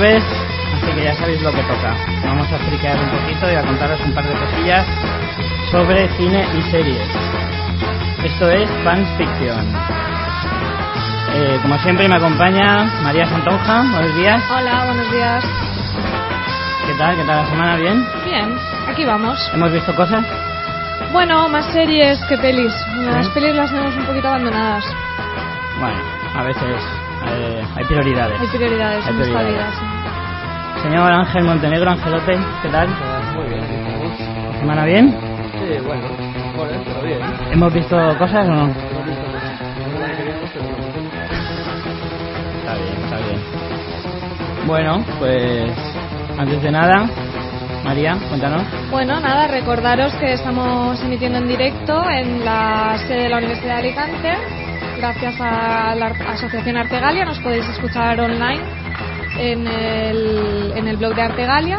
Jueves, así que ya sabéis lo que toca. Vamos a friquear un poquito y a contaros un par de cosillas sobre cine y series. Esto es Fans Fiction. Eh, como siempre me acompaña María Santonja, buenos días. Hola, buenos días. ¿Qué tal? ¿Qué tal la semana? ¿Bien? Bien, aquí vamos. ¿Hemos visto cosas? Bueno, más series que pelis. Las ¿Sí? pelis las tenemos un poquito abandonadas. Bueno, a veces eh, hay prioridades. Hay prioridades Hay en esta prioridades. vida. Señor Ángel Montenegro, Angelote, ¿qué tal? Muy bien. ¿Semana bien? Sí, bueno, bueno, pero bien. ¿Hemos visto cosas o no? Hemos visto pero no. Está bien, está bien. Bueno, pues antes de nada, María, cuéntanos. Bueno, nada, recordaros que estamos emitiendo en directo en la sede de la Universidad de Alicante. Gracias a la Asociación Artegalia nos podéis escuchar online en el, en el blog de Artegalia.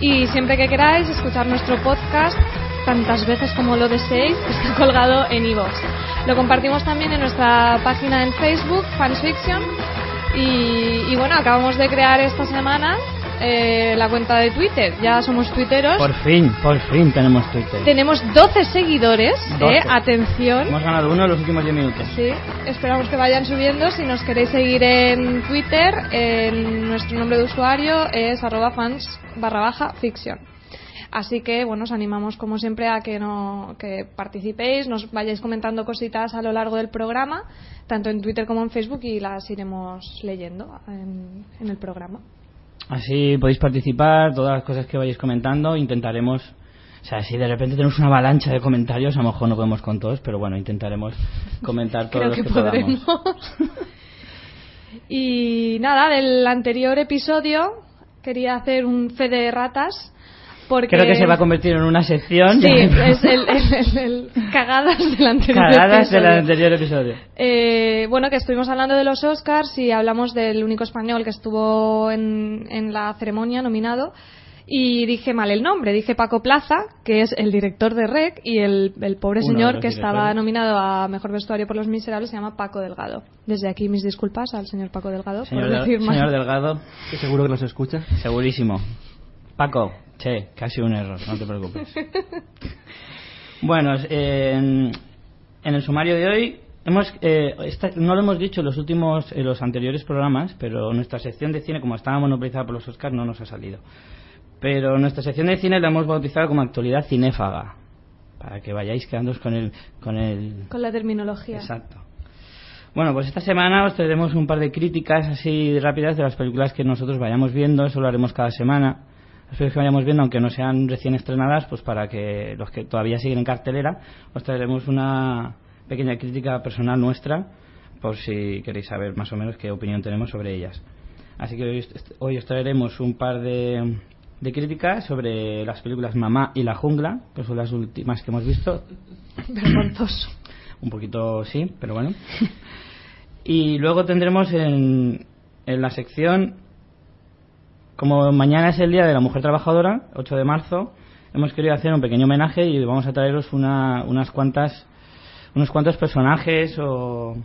Y siempre que queráis escuchar nuestro podcast tantas veces como lo deseéis, está colgado en iVoox. Lo compartimos también en nuestra página en Facebook, Fansfiction. Y, y bueno, acabamos de crear esta semana eh, la cuenta de Twitter. Ya somos tuiteros. Por fin, por fin tenemos Twitter. Tenemos 12 seguidores, 12. ¿eh? Atención. Hemos ganado uno en los últimos 10 minutos. Sí, esperamos que vayan subiendo. Si nos queréis seguir en Twitter, en nuestro nombre de usuario es arroba fans barra baja fiction. Así que, bueno, os animamos como siempre a que, no, que participéis, nos vayáis comentando cositas a lo largo del programa, tanto en Twitter como en Facebook, y las iremos leyendo en, en el programa. Así podéis participar, todas las cosas que vayáis comentando, intentaremos... O sea, si de repente tenemos una avalancha de comentarios, a lo mejor no podemos con todos, pero bueno, intentaremos comentar todos Creo los que, que, podamos. podremos. y nada, del anterior episodio quería hacer un fe de ratas. Porque Creo que se va a convertir en una sección. Sí, es el, el- el- el cagadas del anterior Cagadas del episodio. anterior episodio. Eh, bueno, que estuvimos hablando de los Oscars y hablamos del único español que estuvo en, en la ceremonia nominado. Y dije mal el nombre, dije Paco Plaza, que es el director de REC, y el, el pobre Uno señor que estaba nominado a Mejor Vestuario por Los Miserables se llama Paco Delgado. Desde aquí mis disculpas al señor Paco Delgado Señor, por Del- decir mal. señor Delgado, Que seguro que nos escucha. segurísimo. Paco, che, casi un error, no te preocupes. Bueno, eh, en, en el sumario de hoy hemos eh, esta- no lo hemos dicho en los últimos en los anteriores programas, pero nuestra sección de cine, como estaba monopolizada por los Oscars, no nos ha salido. Pero nuestra sección de cine la hemos bautizado como actualidad cinéfaga, para que vayáis quedándoos con el con el Con la terminología. Exacto. Bueno, pues esta semana os traeremos un par de críticas así rápidas de las películas que nosotros vayamos viendo, eso lo haremos cada semana. Las películas que vayamos viendo, aunque no sean recién estrenadas, pues para que los que todavía siguen en cartelera, os traeremos una pequeña crítica personal nuestra, por si queréis saber más o menos qué opinión tenemos sobre ellas. Así que hoy, hoy os traeremos un par de, de críticas sobre las películas Mamá y La Jungla, que son las últimas que hemos visto, Vergonzoso. un poquito sí, pero bueno. Y luego tendremos en, en la sección, como mañana es el Día de la Mujer Trabajadora, 8 de marzo, hemos querido hacer un pequeño homenaje y vamos a traeros una, unas cuantas, unos cuantos personajes o...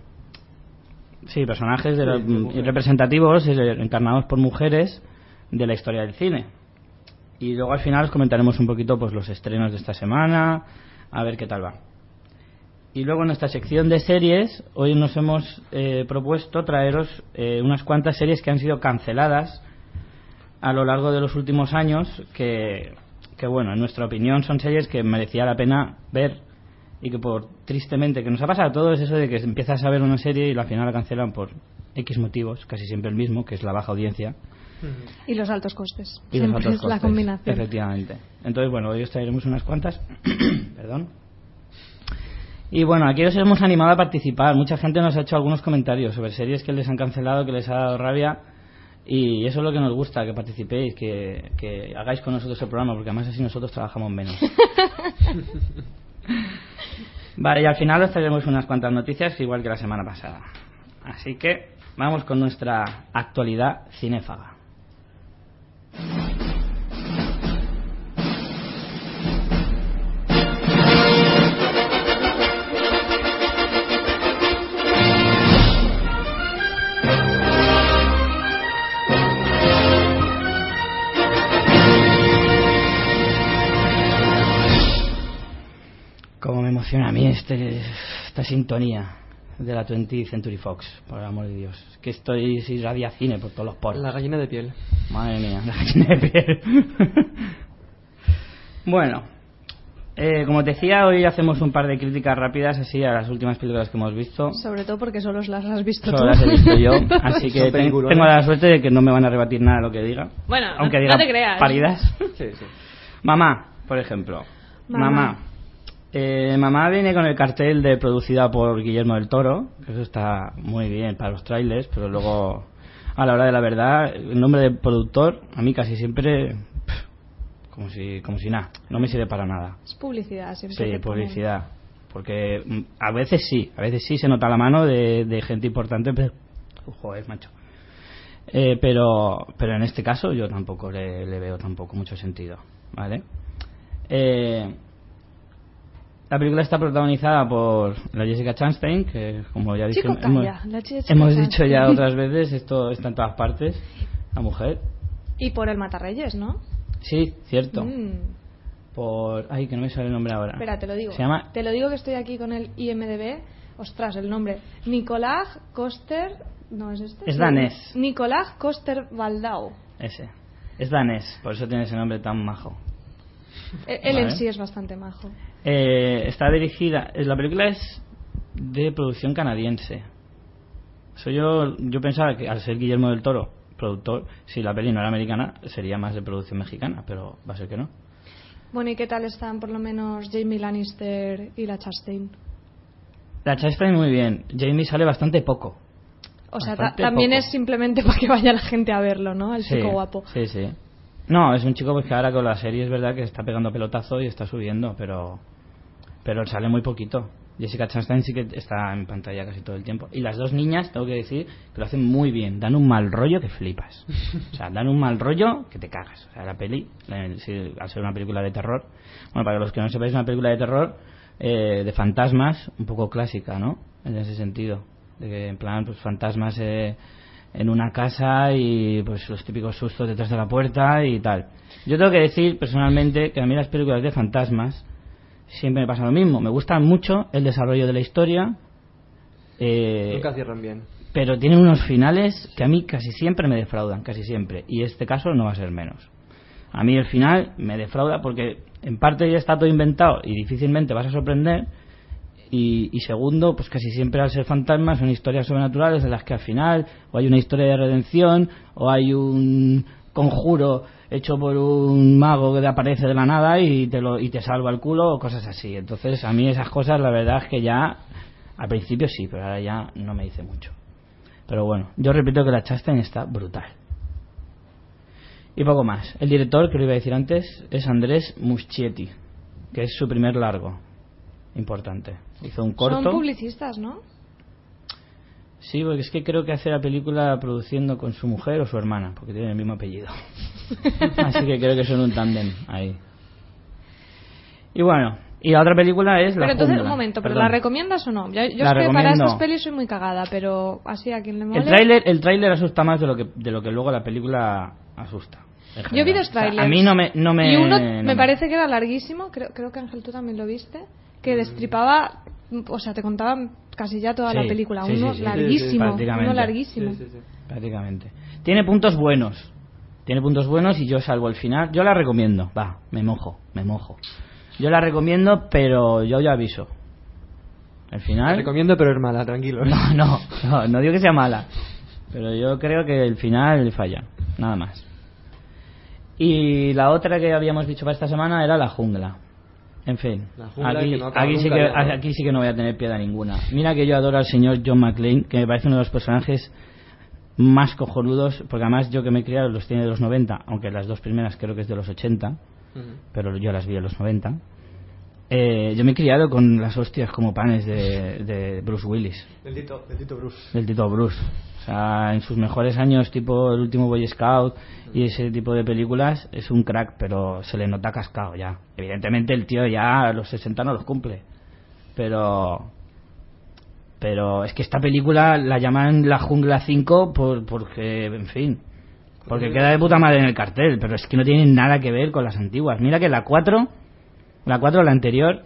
Sí, personajes de Sí, mujeres. representativos encarnados por mujeres de la historia del cine. Y luego al final os comentaremos un poquito pues los estrenos de esta semana, a ver qué tal va. Y luego en nuestra sección de series, hoy nos hemos eh, propuesto traeros eh, unas cuantas series que han sido canceladas a lo largo de los últimos años, que, que bueno, en nuestra opinión son series que merecía la pena ver y que por tristemente, que nos ha pasado a todos eso de que empiezas a ver una serie y al final la cancelan por X motivos, casi siempre el mismo, que es la baja audiencia. Y los altos costes. Y Siempre altos es la combinación. Efectivamente. Entonces, bueno, hoy os traeremos unas cuantas. Perdón. Y bueno, aquí os hemos animado a participar. Mucha gente nos ha hecho algunos comentarios sobre series que les han cancelado, que les ha dado rabia. Y eso es lo que nos gusta, que participéis, que, que hagáis con nosotros el programa, porque además así nosotros trabajamos menos. vale, y al final os traeremos unas cuantas noticias, igual que la semana pasada. Así que vamos con nuestra actualidad cinéfaga. Emociona a mí este, esta sintonía de la 20th Century Fox, por el amor de Dios. Es que estoy si radia cine por todos los poros. La gallina de piel. Madre mía, la gallina de piel. bueno, eh, como te decía, hoy hacemos un par de críticas rápidas así a las últimas películas que hemos visto. Sobre todo porque solo las has visto Solo tú. las he visto yo, así que Son ten- peliculones. tengo la suerte de que no me van a rebatir nada lo que diga. Bueno, aunque no- diga no te creas. paridas. Sí, sí. Mamá, por ejemplo. Mamá. Mamá. Eh, mamá viene con el cartel de producida por Guillermo del Toro, que eso está muy bien para los trailers, pero luego a la hora de la verdad, el nombre de productor a mí casi siempre como si como si nada, no me sirve para nada. Es publicidad, siempre. Sí, ponen. publicidad, porque mm, a veces sí, a veces sí se nota la mano de, de gente importante, pero joder, macho. Eh, pero pero en este caso yo tampoco le, le veo tampoco mucho sentido, ¿vale? Eh, la película está protagonizada por la Jessica Chastain, que como ya dije, hemos, dicho ya otras veces, esto está en todas partes, la mujer. Y por el Matarreyes, ¿no? Sí, cierto. Mm. Por... Ay, que no me sale el nombre ahora. Espera, te lo digo. Se llama Te lo digo que estoy aquí con el IMDB. Ostras, el nombre. Nicolás Koster. No es este. Es danés. Nicolás Koster Valdau. Ese. Es danés, por eso tiene ese nombre tan majo. Él Vale. en sí es bastante majo. Eh, está dirigida. eh, La película es de producción canadiense. Eso yo, yo pensaba que al ser Guillermo del Toro, productor, si la peli no era americana, sería más de producción mexicana, pero va a ser que no. Bueno, ¿y qué tal están por lo menos Jamie Lannister y la Chastain? La Chastain muy bien. Jamie sale bastante poco. O sea, ta- también poco. es simplemente para que vaya la gente a verlo, ¿no? El Sí, chico guapo. Sí, sí. No, es un chico pues que ahora con la serie es verdad que está pegando pelotazo y está subiendo, pero pero sale muy poquito. Jessica Chastain sí que está en pantalla casi todo el tiempo. Y las dos niñas, tengo que decir, que lo hacen muy bien. Dan un mal rollo que flipas. O sea, dan un mal rollo que te cagas. O sea, la peli, al ser una película de terror, bueno, para los que no sepáis, es una película de terror eh, de fantasmas, un poco clásica, ¿no? En ese sentido. De que, en plan, pues fantasmas eh, en una casa y pues los típicos sustos detrás de la puerta y tal. Yo tengo que decir personalmente que a mí las películas de fantasmas siempre me pasa lo mismo. Me gusta mucho el desarrollo de la historia, eh, Nunca cierran bien. pero tienen unos finales que a mí casi siempre me defraudan, casi siempre. Y este caso no va a ser menos. A mí el final me defrauda porque en parte ya está todo inventado y difícilmente vas a sorprender. Y, segundo, pues casi siempre al ser fantasmas son historias sobrenaturales en las que al final o hay una historia de redención o hay un conjuro hecho por un mago que te aparece de la nada y te, lo, y te salva el culo o cosas así. Entonces a mí esas cosas la verdad es que ya al principio sí, pero ahora ya no me dice mucho. Pero bueno, yo repito que la Chastain está brutal. Y poco más. El director, que lo iba a decir antes, es Andrés Muschietti, que es su primer largo. Importante. Hizo un corto. Son publicistas, ¿no? Sí, porque es que creo que hace la película produciendo con su mujer o su hermana, porque tienen el mismo apellido. Así que creo que son un tándem ahí. Y bueno, y la otra película es La Pero entonces, Jungla. un momento, ¿pero Perdón. la recomiendas o no? Yo, yo es que para estas pelis soy muy cagada, pero así a quien le mole. El tráiler, el tráiler asusta más de lo que de lo que luego la película asusta. Yo vi dos O sea, trailers. a mí no me no me Y uno no me parece que era larguísimo, creo, creo que Ángel tú también lo viste, que destripaba o sea, te contaban casi ya toda Sí, la película. sí, uno sí, sí. larguísimo, Prácticamente. uno larguísimo. Sí, sí, sí. prácticamente. Tiene puntos buenos. Tiene puntos buenos y yo salvo el final. Yo la recomiendo. Va, me mojo, me mojo. Yo la recomiendo, pero yo ya aviso. El final. recomiendo, pero es mala, tranquilo. No, no, no, no digo que sea mala. Pero yo creo que el final falla. Nada más. Y la otra que habíamos dicho para esta semana era la jungla. En fin, aquí, no sí que, aquí sí que no voy a tener piedad ninguna. Mira que yo adoro al señor John McClane, que me parece uno de los personajes más cojonudos, porque además yo que me he criado los tiene de los 90, aunque las dos primeras creo que es de los 80, Ujú. pero yo las vi en los 90. Eh, yo me he criado con las hostias como panes de, de Bruce Willis, Del Tito, del Tito Bruce. del Tito Bruce. O sea, en sus mejores años, tipo el último Boy Scout y ese tipo de películas, es un crack, pero se le nota cascado ya. Evidentemente el tío ya a los 60 no los cumple. Pero pero es que esta película la llaman La Jungla 5 por, porque, en fin, porque queda de puta madre en el cartel, pero es que no tiene nada que ver con las antiguas. Mira que la 4, la 4, la anterior,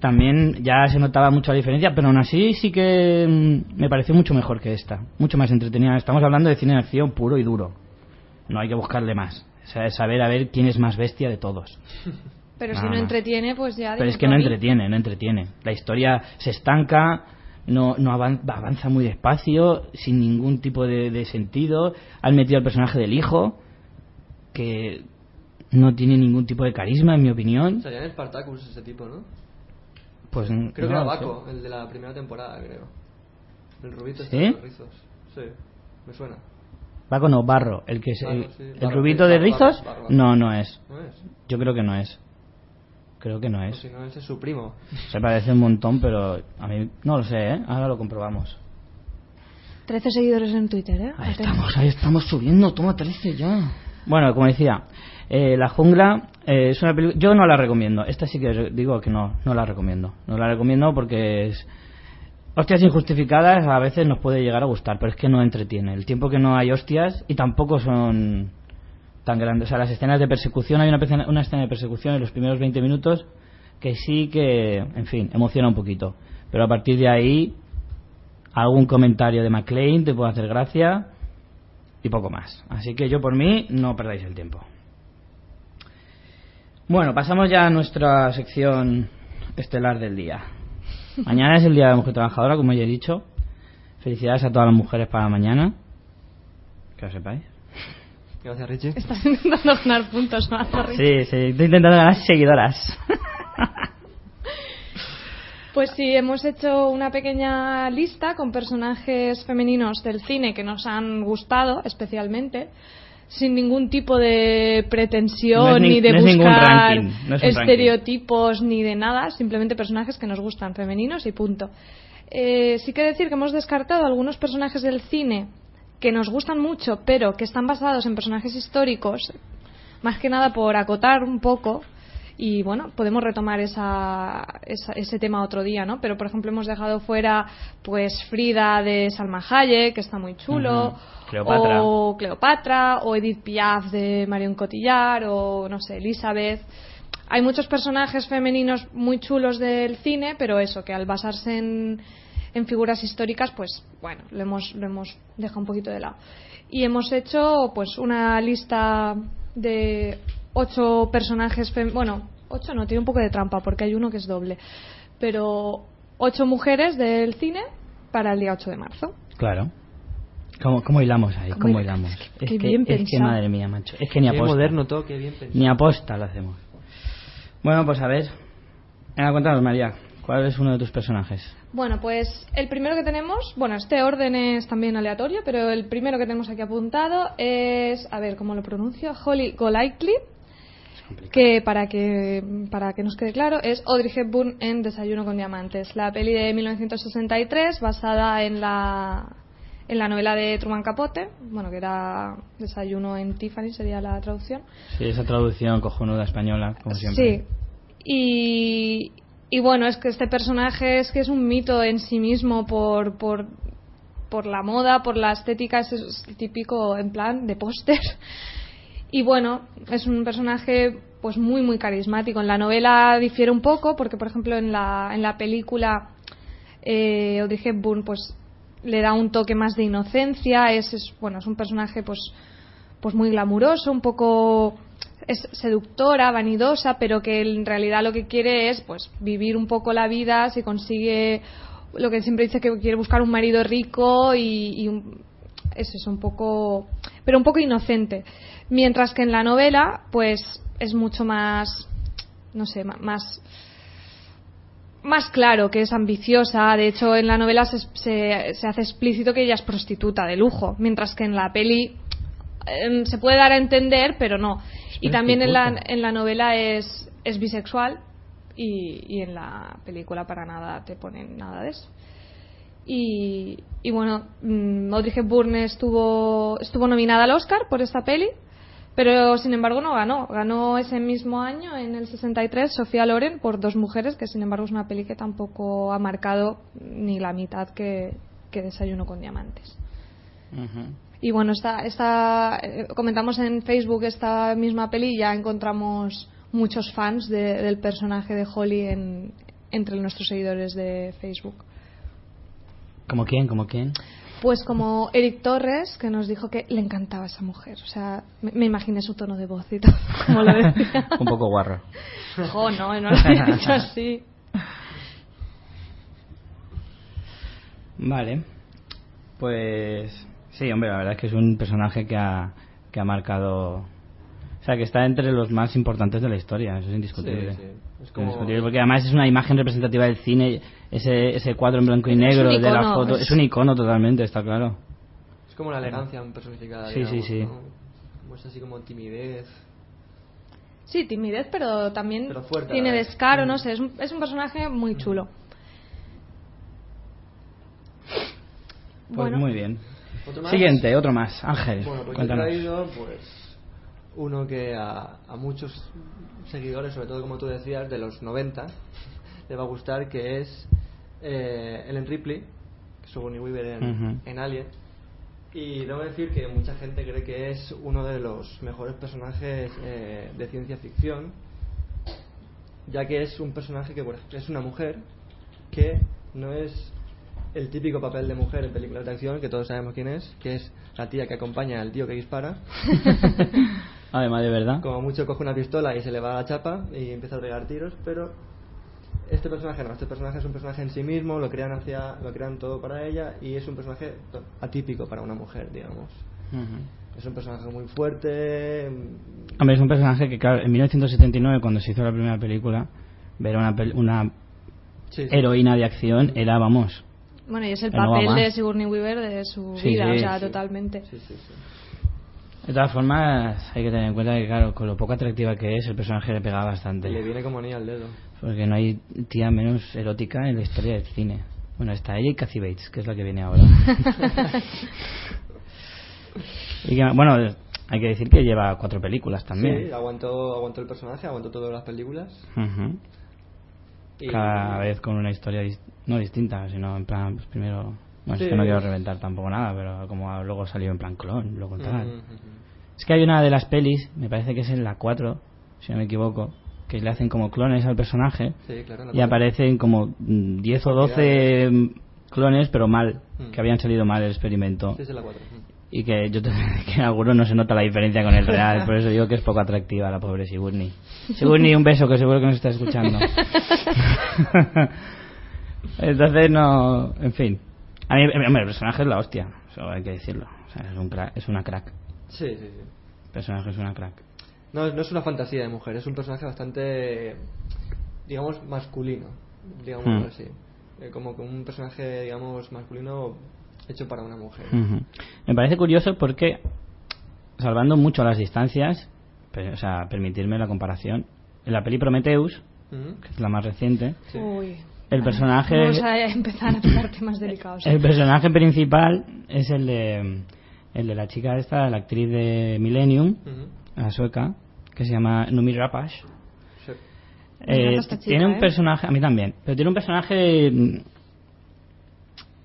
También ya se notaba mucho la diferencia, pero aún así sí que mm, me pareció mucho mejor que esta, mucho más entretenida. Estamos hablando de cine de acción puro y duro. No hay que buscarle más. O sea, saber a ver quién es más bestia de todos. Pero Nada si no más. entretiene, pues ya. Pero es que no entretiene, no entretiene. La historia se estanca, no, no avan- avanza muy despacio, sin ningún tipo de, de sentido. Han metido al personaje del hijo, que no tiene ningún tipo de carisma, en mi opinión. Salía en Spartacus ese tipo, ¿no? Pues Creo no que era Baco, el de la primera temporada, creo. El rubito ¿Sí? este de los rizos. Sí, me suena. Baco no, Barro. El que es, Barro, el, sí. el Barro, rubito de rizos, Barro, Barro. no, no es. ¿No es? Yo creo que no es. Creo que no es. si no, ese es su primo. Se parece un montón, pero a mí no lo sé, ¿eh? Ahora lo comprobamos. 13 seguidores en Twitter, ¿eh? Ahí estamos, ahí estamos subiendo, toma 13 ya. Bueno, como decía, eh, La Jungla eh, es una película... Yo no la recomiendo, esta sí que digo que no, no la recomiendo. No la recomiendo porque es... Hostias injustificadas a veces nos puede llegar a gustar, pero es que no entretiene. El tiempo que no hay hostias y tampoco son tan grandes. O sea, las escenas de persecución, hay una, una escena de persecución en los primeros 20 minutos que sí que, en fin, emociona un poquito. Pero a partir de ahí, algún comentario de McLean te puede hacer gracia y poco más. Así que yo por mí no perdáis el tiempo. Bueno, pasamos ya a nuestra sección estelar del día. Mañana es el Día de la Mujer Trabajadora, como ya he dicho. Felicidades a todas las mujeres para mañana. Que lo sepáis. Gracias, Richie. Estás intentando ganar puntos, ¿no? Sí, sí, estoy intentando ganar seguidoras. Pues sí, hemos hecho una pequeña lista con personajes femeninos del cine que nos han gustado especialmente, sin ningún tipo de pretensión No ni- ni de no buscar ranking, no es un estereotipos ni de nada, simplemente personajes que nos gustan femeninos y punto. Eh, sí que decir que hemos descartado algunos personajes del cine que nos gustan mucho, pero que están basados en personajes históricos, más que nada por acotar un poco. Y bueno, podemos retomar esa, esa- ese tema otro día, ¿no? Pero por ejemplo hemos dejado fuera pues Frida de Salma Hayek, que está muy chulo. Cleopatra. o Cleopatra, o Edith Piaf de Marion Cotillard, o no sé, Elizabeth. Hay muchos personajes femeninos muy chulos del cine, pero eso, que al basarse en, en figuras históricas, pues bueno, lo hemos, lo hemos dejado un poquito de lado. Y hemos hecho pues una lista de ocho personajes, fem- bueno, ocho no, tiene un poco de trampa porque hay uno que es doble, pero ocho mujeres del cine para el día 8 de marzo. Claro. ¿Cómo, cómo hilamos ahí? ¿Cómo ¿Cómo, hilamos? Es que- qué bien es que pensado. madre mía, macho. Es que ni Qué aposta. moderno todo, qué bien pensado. Ni aposta lo hacemos. Bueno, pues a ver. Venga, cuéntanos, María. ¿Cuál es uno de tus personajes? Bueno, pues el primero que tenemos, bueno, este orden es también aleatorio, pero el primero que tenemos aquí apuntado es, a ver, ¿cómo lo pronuncio? Holly Golightly, que para que para que nos quede claro es Audrey Hepburn en Desayuno con diamantes, la peli de 1963 basada en la en la novela de Truman Capote, bueno, que era Desayuno en Tiffany sería la traducción. Sí, esa traducción cojonuda española, como siempre. Sí. Y, y bueno, es que este personaje es que es un mito en sí mismo por, por, por la moda, por la estética, es, es típico en plan de póster. Y bueno, es un personaje pues muy muy carismático. En la novela difiere un poco porque por ejemplo en la, en la película Eh, Audrey Hepburn, pues, le da un toque más de inocencia. Es, es, bueno, es un personaje, pues, pues muy glamuroso, un poco es seductora, vanidosa, pero que en realidad lo que quiere es, pues, vivir un poco la vida. Si consigue lo que siempre dice que quiere buscar un marido rico y, y un- es eso, un poco, pero un poco inocente. Mientras que en la novela, pues, es mucho más, no sé, más más claro que es ambiciosa. De hecho, en la novela se, se- se hace explícito que ella es prostituta de lujo, mientras que en la peli em, se puede dar a entender, pero no. Y también en la, en la novela es, es bisexual y, y en la película para nada te ponen nada de eso. Y, y bueno, mm, Audrey Hepburn estuvo, estuvo nominada al Oscar por esta peli, pero sin embargo no ganó. Ganó ese mismo año, en el 63, Sofía Loren por Dos Mujeres, que sin embargo es una peli que tampoco ha marcado ni la mitad que, que Desayuno con Diamantes. Y bueno, esta, esta, eh, comentamos en Facebook esta misma peli y ya encontramos muchos fans de- del personaje de Holly en, entre nuestros seguidores de Facebook. ¿Como quién? ¿Como quién? Pues como Eric Torres, que nos dijo que le encantaba esa mujer. O sea, me, me imaginé su tono de voz y todo, como lo decía. Un poco guarro. Jo, no, no lo había dicho así. Vale. Pues sí, hombre, la verdad es que es un personaje que ha, que ha marcado... O sea, que está entre los más importantes de la historia, eso es indiscutible. Sí, sí. Es como- indiscutible, porque además es una imagen representativa del cine, ese, ese cuadro en blanco y Es un negro de la icono, foto. es- Es un icono totalmente, está claro. Es como la elegancia personificada. Sí, sí, digamos, sí. ¿no? Como es así como timidez. Sí, timidez, pero también Pero fuerte tiene descaro, no Mm. sé, es un, es un personaje muy chulo. Pues bueno, muy bien. ¿Otro más? Siguiente, otro más. Ángel, Bueno, pues yo he traído pues uno que a, a muchos seguidores, sobre todo como tú decías, de los 90, le va a gustar, que es eh, Ellen Ripley, que es Sigourney Weaver en, en Alien. Y debo decir que mucha gente cree que es uno de los mejores personajes eh, de ciencia ficción, ya que es un personaje que por ejemplo, es una mujer que no es el típico papel de mujer en películas de acción, que todos sabemos quién es, que es la tía que acompaña al tío que dispara. Además, de verdad. Como mucho coge una pistola y se le va a la chapa y empieza a pegar tiros, pero este personaje no, este personaje es un personaje en sí mismo, lo crean hacia, lo crean todo para ella y es un personaje atípico para una mujer, digamos. Es un personaje muy fuerte. Hombre, es un personaje que, claro, en 1979, cuando se hizo la primera película, ver una, pel- una Sí, sí. heroína de acción era, vamos, bueno, y es el no papel de Sigourney Weaver de su Sí, vida, sí, o sea, sí. totalmente. Sí, sí, sí. De todas formas, hay que tener en cuenta que, claro, con lo poco atractiva que es, el personaje le pegaba bastante. Le viene como anillo al dedo. Porque no hay tía menos erótica en la historia del cine. Bueno, está ella y Kathy Bates, que es la que viene ahora. y que, bueno, hay que decir que lleva cuatro películas también. Sí, aguantó, aguantó el personaje, aguantó todas las películas. Ujú. Y- Cada vez con una historia dis- no distinta, sino en plan, pues primero... Bueno, Sí. es que no quiero reventar tampoco nada, pero como luego salió en plan clon, luego tal. Ujú, ujú. Es que hay una de las pelis, me parece que es en la 4, si no me equivoco, que le hacen como clones al personaje Sí, claro. y aparecen como mm, 10 o 12 mm, clones, pero mal, Mm. que habían salido mal el experimento. Sí, es en la 4. Y que yo te- que en algunos no se nota la diferencia con el real, por eso digo que es poco atractiva la pobre Sigourney. Sigourney, un beso, que seguro que nos está escuchando. Entonces, no. En fin. A mí, hombre, el personaje es la hostia, eso hay que decirlo. O sea, es, un crack- es una crack. Sí, sí, sí. El personaje es una crack. No, no es una fantasía de mujer, es un personaje bastante, digamos, masculino, digamos Hmm. así. Eh, como que un personaje, digamos, masculino hecho para una mujer. Ujú. Me parece curioso porque, salvando mucho las distancias, pe- o sea, permitirme la comparación, en la peli Prometheus, Ujú. que es la más reciente, Sí. Uy. el personaje, Vamos a empezar a tocar temas delicados. el personaje principal es el de, el de la chica esta, la actriz de Millennium, la sueca, que se llama Numi. Sí. Encanta Eh, chica, tiene un ¿eh? personaje, a mí también, pero tiene un personaje mm,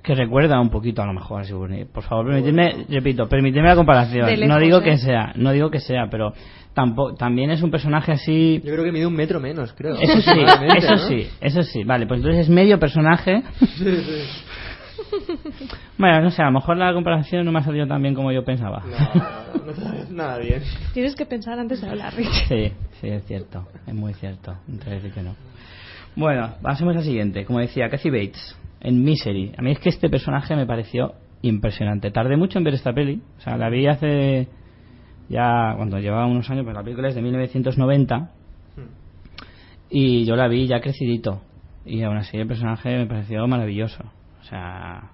que recuerda un poquito a lo mejor a Sigourney. Por favor, permitidme, repito, permitidme la comparación. Lejos, no digo ¿eh? que sea, no digo que sea, pero tampoco, también es un personaje así. Yo creo que mide un metro menos, creo. Eso sí, eso ¿no? sí, eso sí. Vale, pues entonces es medio personaje. Sí, sí. Bueno, no sé, a lo mejor la comparación no me ha salido tan bien como yo pensaba. No, no nada bien. Tienes que pensar antes de hablar, Rich. Sí, sí, es cierto, es muy cierto. Decir que no. Bueno, pasemos al siguiente. Como decía, Kathy Bates, en Misery. A mí es que este personaje me pareció impresionante. Tardé mucho en ver esta peli. O sea, la vi hace ya cuando llevaba unos años, pero la película es de 1990 y yo la vi ya crecidito. Y aún así el personaje me pareció maravilloso. O sea,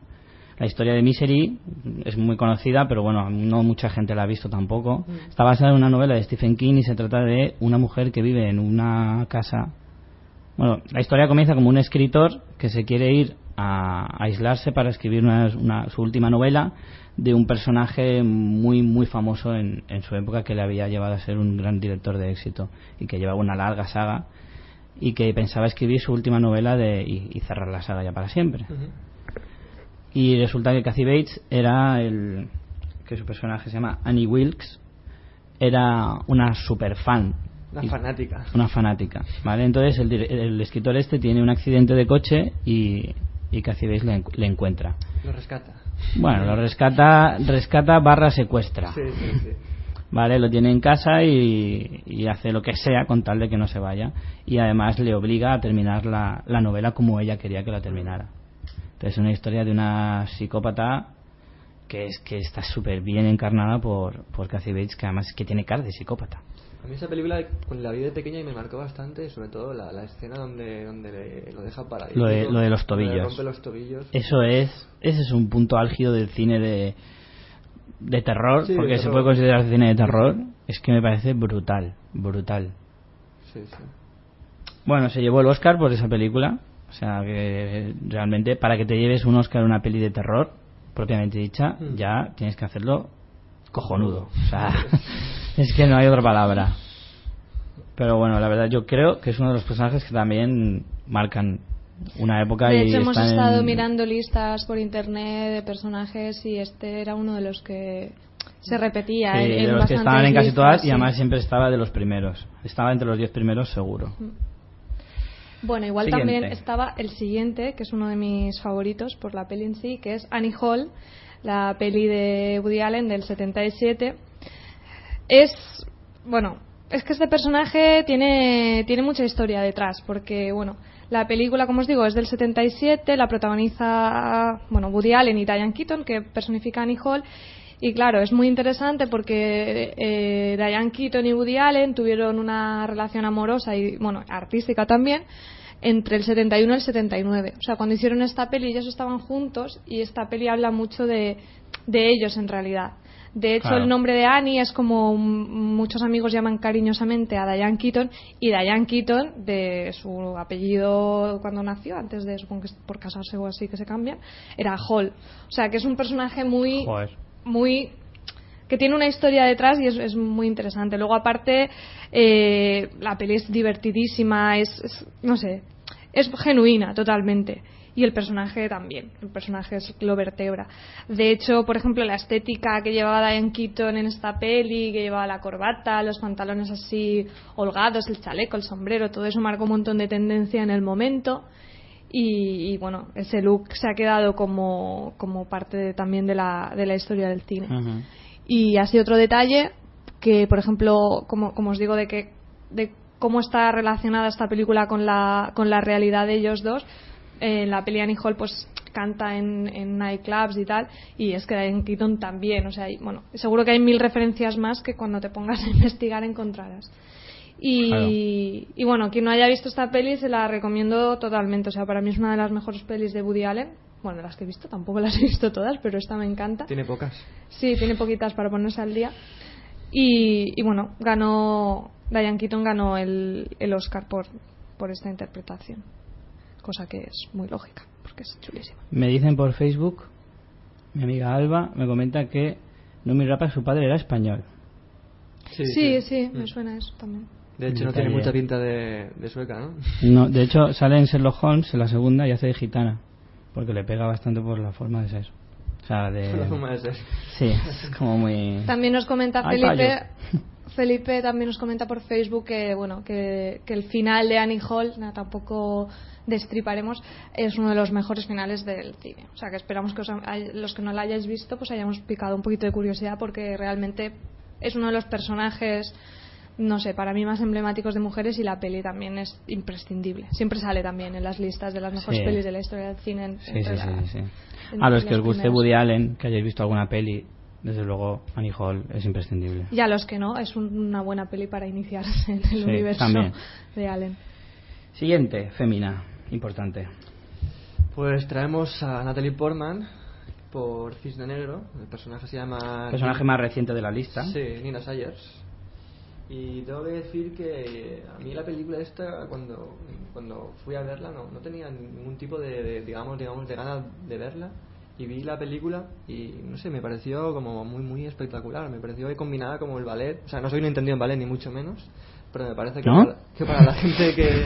la historia de Misery es muy conocida, pero bueno, no mucha gente la ha visto tampoco. Está basada en una novela de Stephen King y se trata de una mujer que vive en una casa. Bueno, la historia comienza como un escritor que se quiere ir a aislarse para escribir una, una- su última novela de un personaje muy muy famoso en, en su época que le había llevado a ser un gran director de éxito y que llevaba una larga saga y que pensaba escribir su última novela de, y, y cerrar la saga ya para siempre. Y resulta que Kathy Bates era el. que su personaje se llama Annie Wilkes, era una super fan. Una fanática. Una fanática, ¿vale? Entonces el, el escritor este tiene un accidente de coche y, y Kathy Bates le, encu- le encuentra. Lo rescata. Bueno, lo rescata, rescata barra secuestra. Sí, sí, sí. ¿vale? Lo tiene en casa y, y hace lo que sea con tal de que no se vaya. Y además le obliga a terminar la, la novela como ella quería que la terminara. Entonces es una historia de una psicópata que es que está súper bien encarnada por, por Kathy Bates, que además es que tiene cara de psicópata. A mí esa película con la vi de pequeña y me marcó bastante, sobre todo la, la escena donde, donde le- lo deja paradito. Lo de- lo de los tobillos. rompe los tobillos. Eso es, ese es un punto álgido del cine de, de terror, Sí, de porque se puede considerar cine de terror. Es que me parece brutal, brutal. Sí, sí. Bueno, se llevó el Oscar por esa película. O sea, que realmente para que te lleves un Oscar en una peli de terror, propiamente dicha, Mm. ya tienes que hacerlo cojonudo. O sea, es que no hay otra palabra. Pero bueno, la verdad yo creo que es uno de los personajes que también marcan una época De y hecho, hemos están estado en- mirando listas por internet de personajes y este era uno de los que se repetía Sí, en, de los que estaban en casi listas, todas sí. y además siempre estaba de los primeros. Estaba entre los diez primeros seguro. Bueno, igual Siguiente. también estaba el siguiente, que es uno de mis favoritos por la peli en sí, que es Annie Hall, la peli de Woody Allen del 77. Es, bueno, es que este personaje tiene, tiene mucha historia detrás, porque, bueno, la película, como os digo, es del 77, la protagoniza, bueno, Woody Allen y Diane Keaton, que personifica a Annie y claro, es muy interesante porque eh, Diane Keaton y Woody Allen tuvieron una relación amorosa y, bueno, artística también, entre el 71 y el 79. O sea, cuando hicieron esta peli ellos estaban juntos y esta peli habla mucho de ellos en realidad. De hecho, Claro. el nombre de Annie es como muchos amigos llaman cariñosamente a Diane Keaton y Diane Keaton, de su apellido cuando nació, antes de, supongo que por casarse o así que se cambian, era Hall. O sea, que es un personaje muy Joder. muy que tiene una historia detrás y es, es muy interesante. Luego, aparte, eh, la peli es divertidísima, es, es- no sé, es genuina totalmente. Y el personaje también, el personaje es, lo vertebra. De hecho, por ejemplo, la estética que llevaba Diane Keaton en esta peli, que llevaba la corbata, los pantalones así holgados, el chaleco, el sombrero, todo eso marcó un montón de tendencia en el momento. Y, y, bueno, ese look se ha quedado como, como parte de- también de la, de la historia del cine. Ujú. Y así otro detalle que, por ejemplo, como, como os digo, de que de cómo está relacionada esta película con la, con la realidad de ellos dos. Eh, En la peli Annie Hall pues canta en, en nightclubs y tal y es que Diane Keaton también o sea hay- bueno seguro que hay mil referencias más que cuando te pongas a investigar encontrarás y, Claro. y bueno quien no haya visto esta peli se la recomiendo totalmente o sea para mí es una de las mejores pelis de Woody Allen bueno las que he visto tampoco las he visto todas pero esta me encanta Tiene pocas. Sí, tiene poquitas para ponerse al día. Y, y bueno, ganó. Diane Keaton ganó el, el Oscar por, por esta interpretación. Cosa que es muy lógica, porque es chulísima. Me dicen por Facebook, mi amiga Alba me comenta que Numi Rapa, su padre era español. Sí, sí, me Mm. suena eso también. De hecho, no tiene mucha pinta de, de sueca, ¿no? No, de hecho, sale en Sherlock Holmes en la segunda y hace de gitana. porque le pega bastante por la forma de ser. O sea, de... La forma de ser. Sí, es como muy... También nos comenta Ay, Felipe. Felipe también nos comenta por Facebook que bueno que, que el final de Annie Hall tampoco destriparemos es uno de los mejores finales del cine o sea que esperamos que os los que no la hayáis visto pues hayamos picado un poquito de curiosidad porque realmente es uno de los personajes no sé para mí más emblemáticos de mujeres y la peli también es imprescindible siempre sale también en las listas de las mejores Sí. pelis de la historia del cine en- Sí, sí, entre A los que os guste primeras. Woody Allen, que hayáis visto alguna peli, desde luego Annie Hall es imprescindible. Y a los que no, es un- una buena peli para iniciarse en el Sí, universo también. de Allen. Siguiente, Femina, importante. Pues traemos a Natalie Portman por Cisne Negro. El personaje se llama. Personaje más reciente de la lista. Sí, Nina Sayers. Y tengo que decir que a mí la película esta, cuando, cuando fui a verla, no, no tenía ningún tipo de, de, digamos, digamos, de ganas de verla. Y vi la película y, no sé, me pareció como muy, muy espectacular. Me pareció que combinada como el ballet. O sea, no soy un entendido en ballet, ni mucho menos. Pero me parece que, ¿No? para, que para la gente que,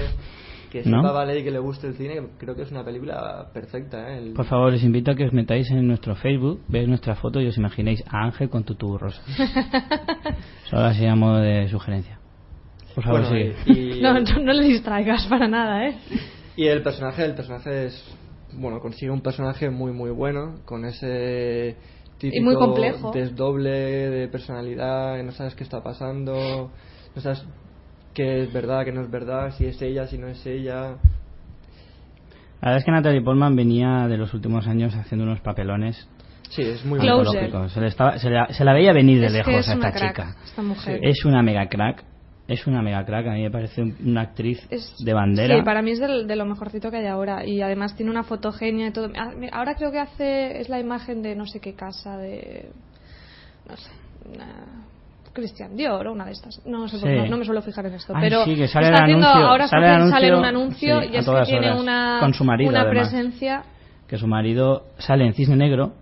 que ¿No? sepa ballet y que le guste el cine, creo que es una película perfecta. ¿eh? El- Por favor, os invito a que os metáis en nuestro Facebook, veáis nuestra foto y os imaginéis a Ángel con tutu rosa. Solo así a modo de sugerencia. Por favor, Bueno, sigue. y- y- No, no, no le distraigas para nada, ¿eh? Y el personaje, el personaje es, bueno, consigue un personaje muy muy bueno, con ese típico muy complejo. desdoble de personalidad, no sabes qué está pasando, no sabes qué es verdad, qué no es verdad, si es ella, si no es ella. La verdad es que Natalie Portman venía de los últimos años haciendo unos papelones Sí, es muy. Se, le estaba- se la, se la veía venir de Es que lejos es a una esta crack, chica. esta mujer. Es una mega crack. Es una mega crack. A mí me parece un- una actriz Es- de bandera. Sí, para mí es del- de, lo mejorcito que hay ahora. Y además tiene una fotogenia y todo. Ah, Ahora creo que hace. Es la imagen de no sé qué casa, de. No sé. una- Christian Dior o una de estas. No, sé Sí. no, no me suelo fijar en esto. Ay, pero sí, que sale está el haciendo, anuncio- ahora sale el sale un anuncio, sí, y es que tiene horas, una, con su marido, una además. presencia. que su marido sale en Cisne Negro,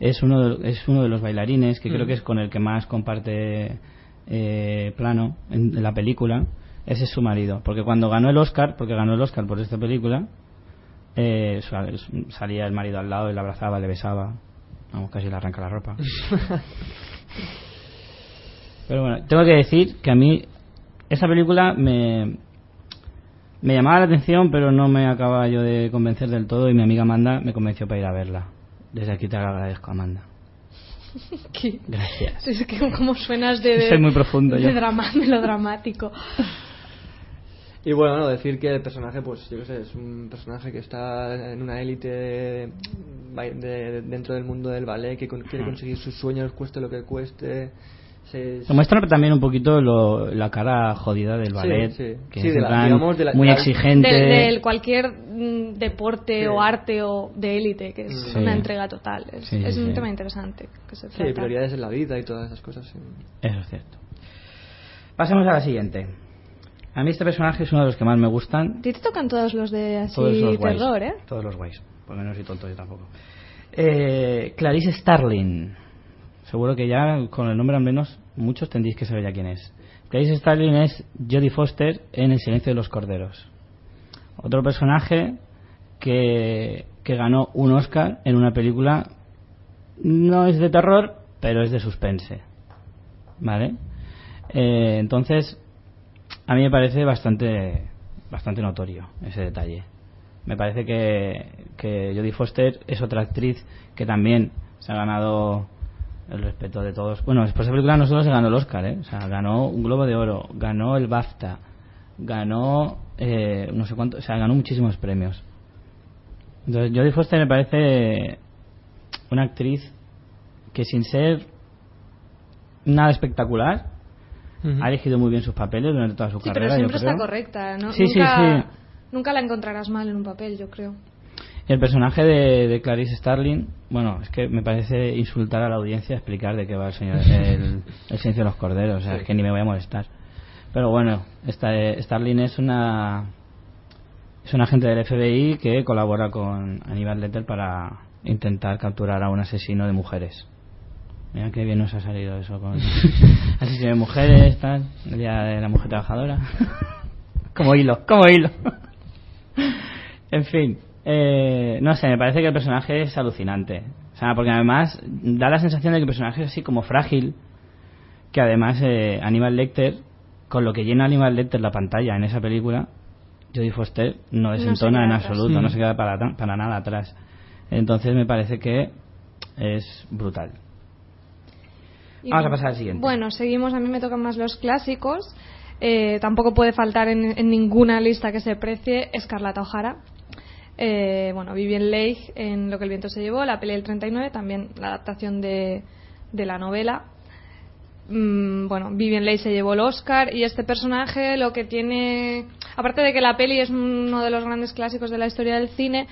es uno de, es uno de los bailarines que creo Mm. que es con el que más comparte eh, plano en, en la película. Ese es su marido, porque cuando ganó el Oscar, porque ganó el Oscar por esta película, eh, sal- salía el marido al lado y le abrazaba, le besaba, vamos, casi le arranca la ropa. Pero bueno, tengo que decir que a mí esa película me, me llamaba la atención, pero no me acababa yo de convencer del todo y mi amiga Amanda me convenció para ir a verla. Desde aquí te agradezco, Amanda. que- Gracias. es que como suenas de, de, Soy muy profundo yo. de drama, melodramático. Y bueno, no, decir que el personaje, pues yo qué sé, es un personaje que está en una élite de- dentro del mundo del ballet, que con- quiere conseguir sus sueños, cueste lo que cueste. Se, Se muestra también un poquito lo- la cara jodida del ballet, sí. que Sí, es de la- plan digamos, de la- muy exigente. Del, del cualquier mm, deporte Sí. o arte o de élite, que es Sí. una entrega total. Es, Sí, es sí, un sí. tema interesante. Que se sí, trata. prioridades en la vida y todas esas cosas. sí. Eso es cierto. Pasemos a la siguiente. A mí este personaje es uno de los que más me gustan. A ti te tocan todos los de así Todos los guays. terror, ¿eh? Todos los guays. Porque no soy tonto yo tampoco. Eh, Clarice Starling. Seguro que ya con el nombre al menos muchos tendréis que saber ya quién es. Clarice Starling es Jodie Foster en El silencio de los corderos. Otro personaje que, que ganó un Oscar en una película no es de terror, pero es de suspense. ¿Vale? Eh, entonces, a mí me parece bastante bastante notorio ese detalle. Me parece que, que Jodie Foster es otra actriz que también se ha ganado el respeto de todos. Bueno, después de esa película no solo se ganó el Oscar, ¿eh? O sea, ganó un Globo de Oro, ganó el BAFTA, ganó eh, no sé cuánto, o sea, ganó muchísimos premios. Entonces, Jodie Foster me parece una actriz que sin ser nada espectacular, ha elegido muy bien sus papeles durante toda su Sí, carrera. pero siempre yo creo. está correcta. ¿no? Sí, sí, nunca, sí. nunca la encontrarás mal en un papel, yo creo. Y el personaje de, de Clarice Starling, bueno, es que me parece insultar a la audiencia explicar de qué va el, señor, el, el silencio de los corderos, o sea, es que ni me voy a molestar. Pero bueno, esta, Starling es una es un agente del FBI que colabora con Aníbal Lecter para intentar capturar a un asesino de mujeres. Mira qué bien nos ha salido eso con asesino de mujeres, tal, el día de la mujer trabajadora. como hilo, como hilo. en fin, Eh, no sé, me parece que el personaje es alucinante. O sea, porque además da la sensación de que el personaje es así como frágil, que además eh, Aníbal Lecter, con lo que llena Aníbal Lecter la pantalla en esa película, Jodie Foster no desentona en absoluto, no Mm. se queda para, para nada atrás. Entonces me parece que es brutal. Y Vamos a bueno, pasar al siguiente. Bueno, seguimos, a mí me tocan más los clásicos. Eh, tampoco puede faltar en, en ninguna lista que se precie Escarlata O'Hara. Eh, bueno, Vivien Leigh en Lo que el viento se llevó, la peli del 39, también la adaptación de, de la novela. Mm, bueno, Vivien Leigh se llevó el Oscar y este personaje lo que tiene, aparte de que la peli es uno de los grandes clásicos de la historia del cine,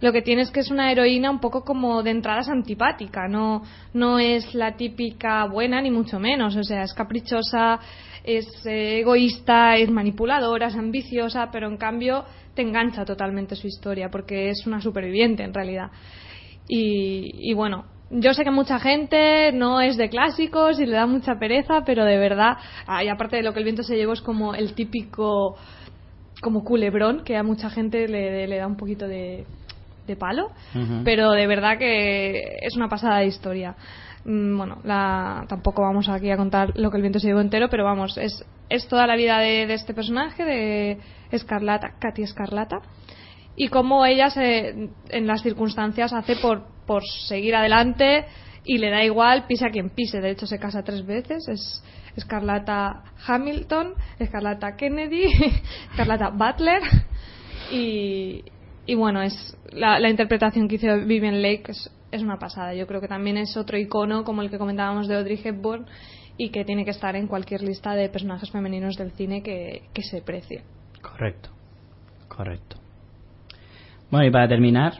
lo que tiene es que es una heroína un poco como de entradas antipática, no, no es la típica buena ni mucho menos, o sea, es caprichosa, es eh, egoísta, es manipuladora, es ambiciosa, pero en cambio te engancha totalmente su historia porque es una superviviente en realidad. Y, y bueno, yo sé que mucha gente no es de clásicos y le da mucha pereza, pero de verdad, y aparte de lo que el viento se llevó es como el típico como culebrón que a mucha gente le, le da un poquito de, de palo, pero de verdad que es una pasada de historia. Mm, Bueno, la, tampoco vamos aquí a contar lo que el viento se llevó entero, pero vamos, es, es toda la vida de, este personaje, de Escarlata, Katy Escarlata, y cómo ella se, en las circunstancias hace por, por seguir adelante y le da igual, pise a quien pise. De hecho, se casa tres veces. Es Escarlata Hamilton, Escarlata Kennedy, Escarlata Butler. Y, y bueno, es la, la interpretación que hizo Vivian Lake es, es una pasada. Yo creo que también es otro icono como el que comentábamos de Audrey Hepburn y que tiene que estar en cualquier lista de personajes femeninos del cine que, que se precie. Correcto, correcto. Bueno, y para terminar,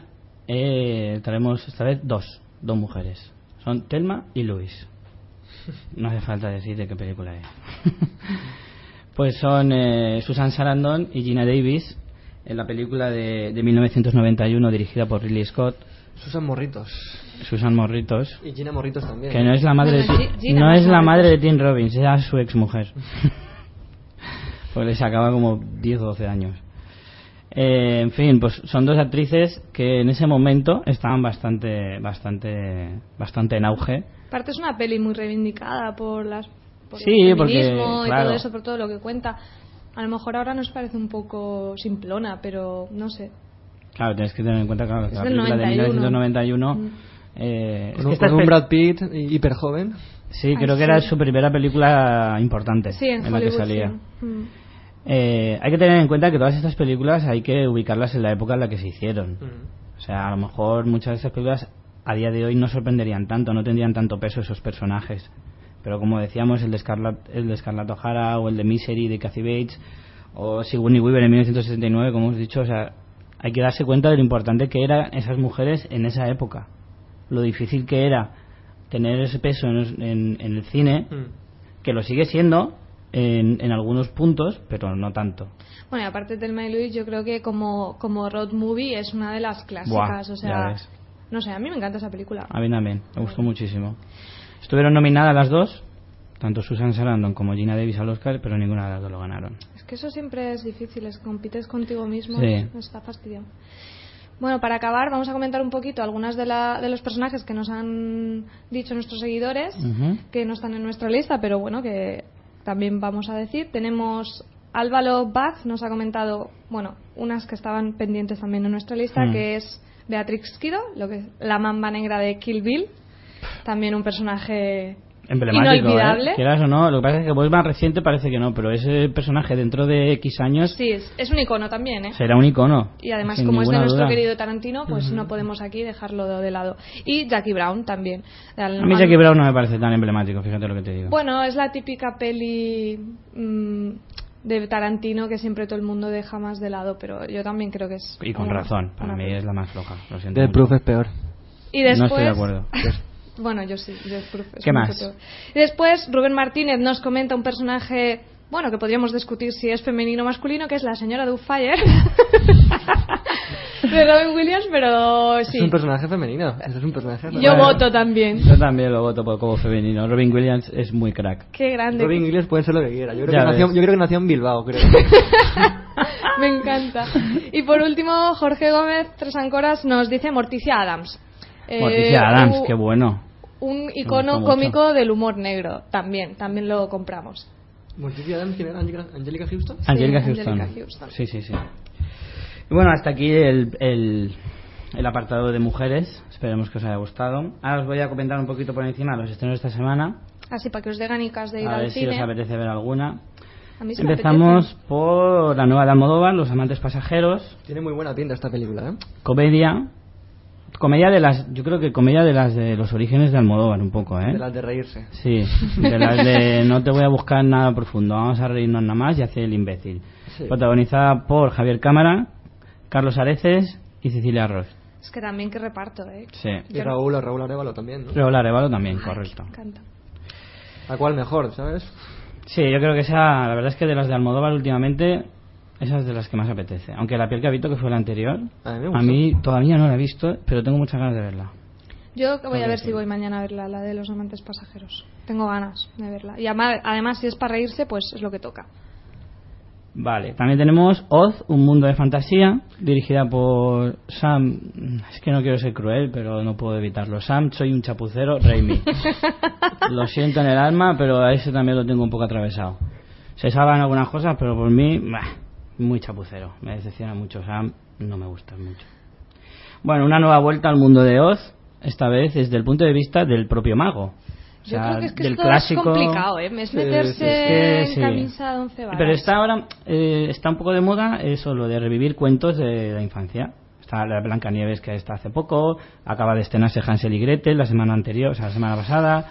eh, traemos esta vez dos, dos mujeres. Son Telma y Luis. No hace falta decir de qué película es. pues son eh, Susan Sarandon y Gina Davis en la película de, de 1991 dirigida por Ridley Scott, Susan Morritos. Susan Morritos, Y Gina Morritos también. que no es la madre de, Gina no es la madre de Tim Robbins, era su ex mujer. Porque le sacaba como 10 o 12 años. Eh, en fin, pues son dos actrices que en ese momento estaban bastante, bastante, bastante en auge. Aparte es una peli muy reivindicada por las por Sí, el porque, feminismo y claro. todo eso, por todo lo que cuenta. A lo mejor ahora nos parece un poco simplona, pero no sé. Claro, tienes que tener en cuenta claro, que la película de 91. 1991. Mm. eh, es Con, que un- con Brad Pitt hiper joven. Sí, Ay, creo que sí. era su primera película importante Sí, en, la que salía. sí. Mm. Eh, hay que tener en cuenta que todas estas películas hay que ubicarlas en la época en la que se hicieron. Mm. O sea, a lo mejor muchas de estas películas a día de hoy no sorprenderían tanto, no tendrían tanto peso esos personajes. Pero como decíamos, el de Scarlett, el de Scarlett O'Hara o el de Misery de Kathy Bates o Sigourney Weaver en 1969, como hemos dicho, o sea, hay que darse cuenta de lo importante que eran esas mujeres en esa época. Lo difícil que era tener ese peso en, en- en el cine, Mm. que lo sigue siendo en, en algunos puntos, pero no tanto. Bueno, y aparte Telma y Luis, yo creo que como, como road movie es una de las clásicas. Buah, o sea, no sé, a mí me encanta esa película. A mí también, me gustó muchísimo. Estuvieron nominadas las dos, tanto Susan Sarandon como Gina Davis al Oscar, pero ninguna de las dos lo ganaron. Es que eso siempre es difícil, es compites contigo mismo, Sí. está fastidiado. Bueno, para acabar, vamos a comentar un poquito algunas de, la- de los personajes que nos han dicho nuestros seguidores, que no están en nuestra lista, pero bueno, que también vamos a decir. Tenemos Álvaro Bach, nos ha comentado, bueno, unas que estaban pendientes también en nuestra lista, Mm. que es Beatrix Kido, lo que la mamba negra de Kill Bill, también un personaje Emblemático, inolvidable. ¿eh? Quieras o no, lo que pasa es que pues más reciente parece que no, pero ese personaje dentro de X años Sí, es, es un icono también, ¿eh? será un icono. Y además, como es de nuestro duda. querido Tarantino, pues no podemos aquí dejarlo de, de lado. Y Jackie Brown también. A mí Jackie Brown no me parece tan emblemático, fíjate lo que te digo. Bueno, es la típica peli mm, de Tarantino que siempre todo el mundo deja más de lado, pero yo también creo que es. y con razón, para mí peli. es la más floja, lo siento mucho. Proof es peor. Y después, No estoy de acuerdo. bueno, yo sí. Proof es ¿Qué mucho más? Y después, Rubén Martínez nos comenta un personaje. Bueno, que podríamos discutir si es femenino o masculino, que es la señora Doubtfire de Robin Williams, pero sí. Es un personaje femenino. Es un personaje Yo femenino. voto también. Yo también lo voto como femenino. Robin Williams es muy crack. Qué grande. Robin Williams puede ser lo que quiera. Yo creo, que nació, ves. yo creo que nació en Bilbao, creo. Me encanta. Y por último, Jorge Gómez Tres Ancoras nos dice Morticia Adams. Eh, Morticia Adams, u- qué bueno. Un icono cómico del humor negro. También, también lo compramos. Morticia Adams, ¿quién era? Angelica, Angelica Houston. Angelica Sí, Houston. Angelica Houston. Sí, sí, sí. Y bueno, hasta aquí el, el, el apartado de mujeres. Esperemos que os haya gustado. Ahora os voy a comentar un poquito por encima los estrenos de esta semana. Así para que os dé ganicas de ir A al ver si cine. os apetece ver alguna. A mí sí me Empezamos apetece. por la nueva de Almodóvar, Los amantes pasajeros. Tiene muy buena pinta esta película, ¿eh? Comedia. Comedia de las. Yo creo que comedia de las de los orígenes de Almodóvar, un poco, ¿eh? De las de reírse. Sí, de las de no te voy a buscar nada profundo, vamos a reírnos nada más y hacer el imbécil. Sí. Protagonizada por Javier Cámara, Carlos Areces y Cecilia Ross. Es que también que reparto, ¿eh? Sí. Y Raúl, Raúl Arevalo también, ¿no? Raúl Arevalo también, correcto. Me encanta. ¿A cuál mejor, sabes? Sí, yo creo que esa, la verdad es que de las de Almodóvar últimamente, esa es de las que más apetece. Aunque La piel que habito, que fue la anterior, A mí a mí todavía no la he visto, pero tengo muchas ganas de verla. Yo voy a ver si voy mañana a verla, la de los amantes pasajeros. Tengo ganas de verla. Y además, si es para reírse, pues es lo que toca. Vale, también tenemos Oz, un mundo de fantasía, dirigida por Sam. Es que no quiero ser cruel, pero no puedo evitarlo. Sam, soy un chapucero, Raimi. lo siento en el alma, pero a ese también lo tengo un poco atravesado. Se salvan algunas cosas, pero por mí, bah, muy chapucero. Me decepciona mucho Sam, no me gusta mucho. Bueno, una nueva vuelta al mundo de Oz, esta vez desde el punto de vista del propio mago. O Yo sea, creo que es que esto clásico... es complicado, ¿eh? Es meterse sí, es que en sí. camisa de once varas. Pero está ahora, eh, está un poco de moda eso, lo de revivir cuentos de la infancia. Está la Blancanieves que está hace poco, acaba de estrenarse Hansel y Gretel la semana anterior, o sea, la semana pasada.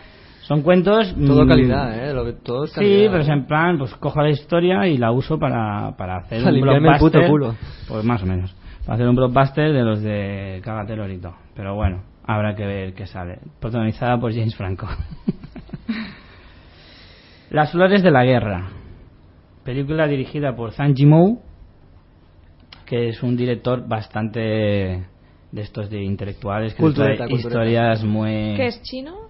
Son cuentos... Todo mm, calidad, ¿eh? Lo que, todo es Sí, calidad. pero es en plan, pues cojo la historia y la uso para, para hacer Para un limpiarme el puto blockbuster. culo. Pues más o menos. Para hacer un blockbuster de los de Cágate Lorito. Pero bueno, habrá que ver qué sale. Protagonizada por James Franco. Las flores de la guerra. Película dirigida por Zhang Yimou, que es un director bastante de estos de intelectuales que Cultureta, trae cultureta. historias muy ¿Qué es chino?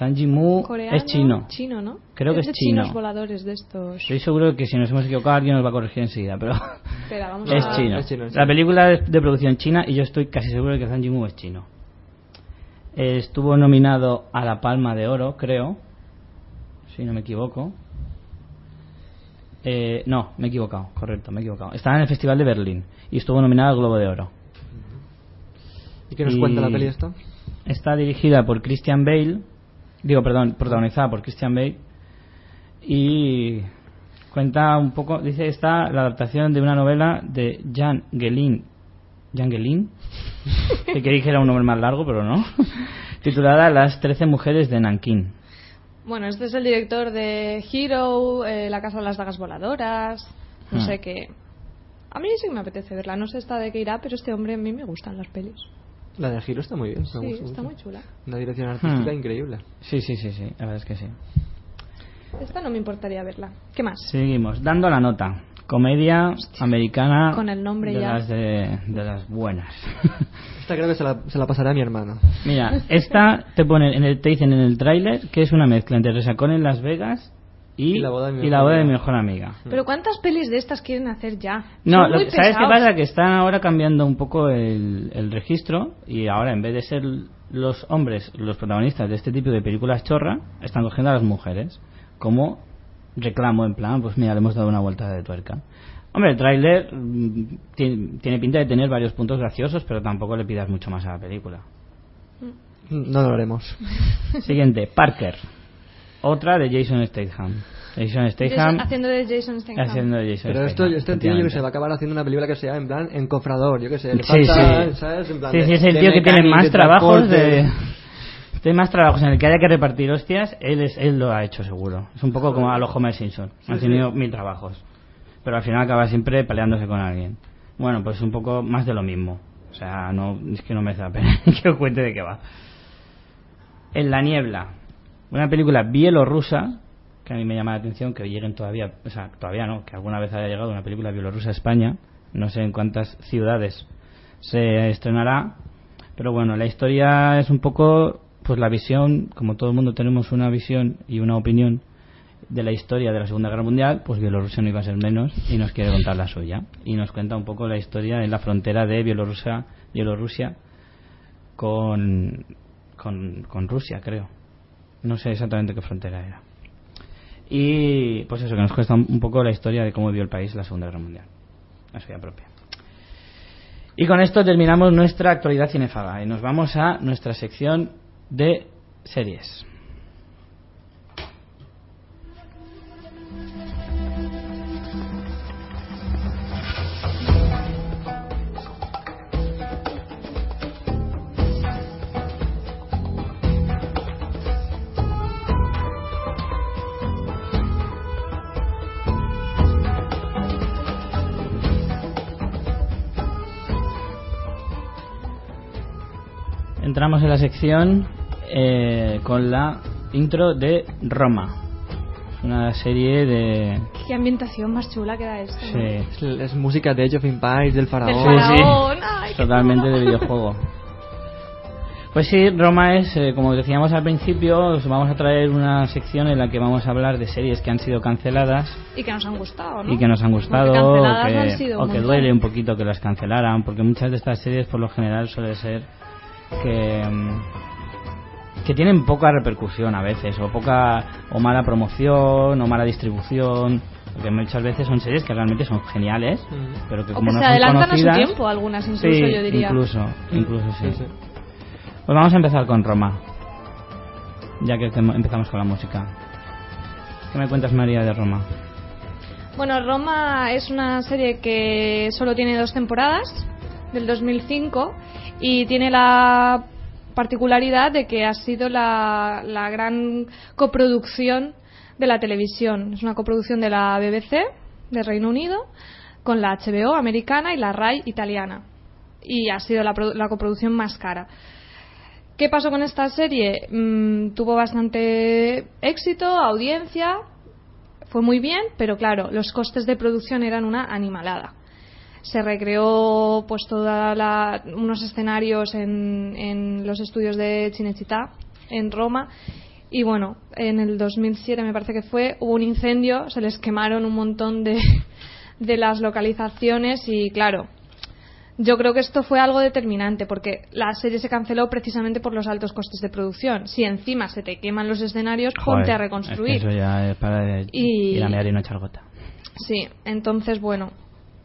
Zhang Yimou ¿Coreano? es chino. Chino, ¿no? Creo que es de chino. chinos voladores de estos. Estoy seguro que si nos hemos equivocado alguien nos va a corregir enseguida, pero Espera, vamos es a... chino. es chino, es La película es de producción china y yo estoy casi seguro de que Zhang Yimou es chino. Estuvo nominado a la Palma de Oro, creo, si no me equivoco. Eh, no, me he equivocado, correcto, me he equivocado. Estaba en el Festival de Berlín y estuvo nominado al Globo de Oro. ¿Y qué nos Y- cuenta la peli esta? Está dirigida por Christian Bale, digo, perdón, protagonizada por Christian Bale y cuenta un poco, dice, está la adaptación de una novela de Jan Gelin, Jan Gelin, que quería que era un nombre más largo, pero no, titulada Las trece mujeres de Nankín. Bueno, este es el director de Hero, eh, La Casa de las Dagas Voladoras. No Hmm. sé qué. A mí sí que me apetece verla. No sé esta de qué irá, pero este hombre a mí me gustan las pelis. La de Giro está muy bien. Sí, gusta está mucho. muy chula. Una dirección artística Hmm. increíble. Sí, sí, sí, sí, la verdad es que sí. Esta no me importaría verla. ¿Qué más? Seguimos, dando la nota. Comedia americana Con el nombre de ya. las de, de las buenas. Esta creo que se la, se la pasaré a mi hermano. Mira, esta te pone en el, te dicen en el tráiler que es una mezcla entre Resacón en Las Vegas y, Y la boda de mi mejor boda de mi amiga. mejor amiga. Pero ¿cuántas pelis de estas quieren hacer ya? No, lo que- ¿sabes qué pasa? Que están ahora cambiando un poco el, el registro y ahora en vez de ser los hombres los protagonistas de este tipo de películas chorra, están cogiendo a las mujeres como reclamo en plan, pues mira, le hemos dado una vuelta de tuerca. Hombre, el tráiler mm, tiene, tiene pinta de tener varios puntos graciosos, pero tampoco le pidas mucho más a la película. No lo haremos. Siguiente, Parker. Otra de Jason Statham. Jason Jason- Statham haciendo de Jason Statham. haciendo de Jason Pero esto, este tío yo que se va a acabar haciendo una película que sea en plan encofrador, yo que sé. Le Sí, falta, sí. ¿sabes? En plan Sí, de- sí, es el tío que tiene más de trabajos de... Tiene más trabajos en el que haya que repartir hostias, él es él lo ha hecho seguro. Es un poco como a los Homer Simpson. Sí, Han sí. tenido mil trabajos. Pero al final acaba siempre peleándose con alguien. Bueno, pues un poco más de lo mismo. O sea, no es que no me da pena que os cuente de qué va. En la niebla. Una película bielorrusa que a mí me llama la atención que lleguen todavía, o sea, todavía no, que alguna vez haya llegado una película bielorrusa a España. No sé en cuántas ciudades se estrenará, pero bueno, la historia es un poco, pues la visión, como todo el mundo tenemos una visión y una opinión, de la historia de la Segunda Guerra Mundial, pues Bielorrusia no iba a ser menos y nos quiere contar la suya. Y nos cuenta un poco la historia en la frontera de Bielorrusia, Bielorrusia con, con, con Rusia, creo. No sé exactamente qué frontera era. Y pues eso, que nos cuesta un poco la historia de cómo vivió el país la Segunda Guerra Mundial. La suya propia. Y con esto terminamos nuestra actualidad cinefaga y nos vamos a nuestra sección de series. Entramos en la sección eh, con la intro de Roma. Es una serie de... Qué ambientación más chula queda esto. ¿no? Sí, Es, es música de Age of Empires, del Del faraón. faraón. Ay, qué totalmente de videojuego. Pues sí, Roma es, eh, como decíamos al principio, os vamos a traer una sección en la que vamos a hablar de series que han sido canceladas Y que nos han gustado, ¿no? y que nos han gustado o canceladas que, han sido o que duele un poquito que las cancelaran, porque muchas de estas series por lo general suele ser que mm, que tienen poca repercusión a veces o poca o mala promoción o mala distribución porque muchas veces son series que realmente son geniales Mm. pero que O como que no se son adelantan a su tiempo, algunas incluso, sí, yo diría. incluso incluso sí. Sí, sí. pues vamos a empezar con Roma ya que empezamos con la música ¿qué me cuentas María de Roma? Bueno, Roma es una serie que solo tiene dos temporadas, del 2005, y tiene la particularidad de que ha sido la, gran coproducción de la televisión. Es una coproducción de la BBC, de Reino Unido, con la HBO americana y la RAI italiana. Y ha sido la, la coproducción más cara. ¿Qué pasó con esta serie? Mm, tuvo bastante éxito, audiencia, fue muy bien, pero claro, los costes de producción eran una animalada. Se recreó pues toda la- unos escenarios en, en los estudios de Cinecittà en Roma y bueno, en el 2007 me parece que fue, hubo un incendio, se les quemaron un montón de, de las localizaciones y claro, yo creo que esto fue algo determinante porque la serie se canceló precisamente por los altos costes de producción. Si encima se te queman los escenarios, ponte Joder, a reconstruir. es que eso ya es para Y- ir a mear y no echar gota Sí, entonces bueno,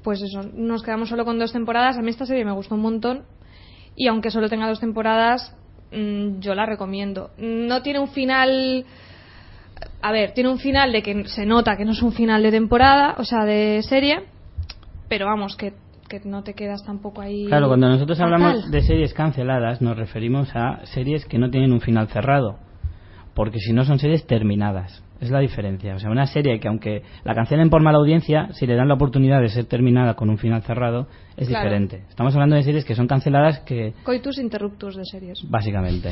pues eso, nos quedamos solo con dos temporadas. A mí esta serie me gustó un montón y aunque solo tenga dos temporadas, mm, yo la recomiendo. No tiene un final... A ver, tiene un final de que se nota que no es un final de temporada, o sea, de serie, pero vamos, que, que no te quedas tampoco ahí. Claro, cuando nosotros hablamos de series canceladas nos referimos a series que no tienen un final cerrado, porque si no son series terminadas. Es la diferencia. O sea, una serie que aunque la cancelen por mala audiencia, si le dan la oportunidad de ser terminada con un final cerrado, es Claro. diferente. Estamos hablando de series que son canceladas que Coitus interruptus de series. básicamente,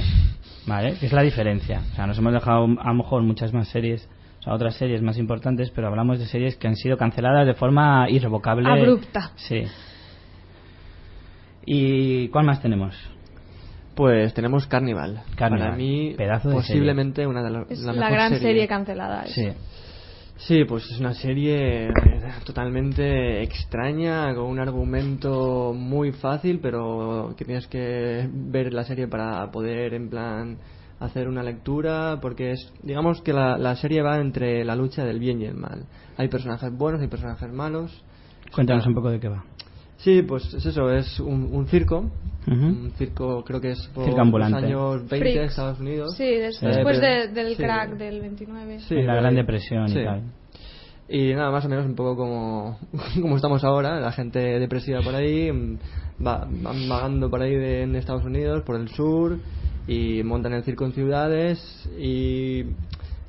¿vale? Es la diferencia. O sea, nos hemos dejado a lo mejor muchas más series, o sea, otras series más importantes, pero hablamos de series que han sido canceladas de forma irrevocable. Abrupta. Sí. ¿Y cuál más tenemos? Pues tenemos Carnival. Carnival, Para mí, pedazo de posiblemente una de las Es la la, mejor gran serie, cancelada. es. Sí. Sí, pues es una serie totalmente extraña, con un argumento muy fácil, pero que tienes que ver la serie para poder, en plan, hacer una lectura, porque es, digamos que la, la serie va entre la lucha del bien y el mal. Hay personajes buenos, hay personajes malos. Cuéntanos un poco de qué va. Sí, pues es eso, es un, un circo. Ujú. Un circo, creo que es por Circo los años 20 Freaks. de Estados Unidos. Sí, des- después Eh, de- del sí. crack del 29. Sí, en la por Gran. Depresión Sí. y tal. Y nada, más o menos un poco como, como estamos ahora, la gente depresiva por ahí, mm, va, van vagando por ahí de, en Estados Unidos, por el sur, y montan el circo en ciudades, y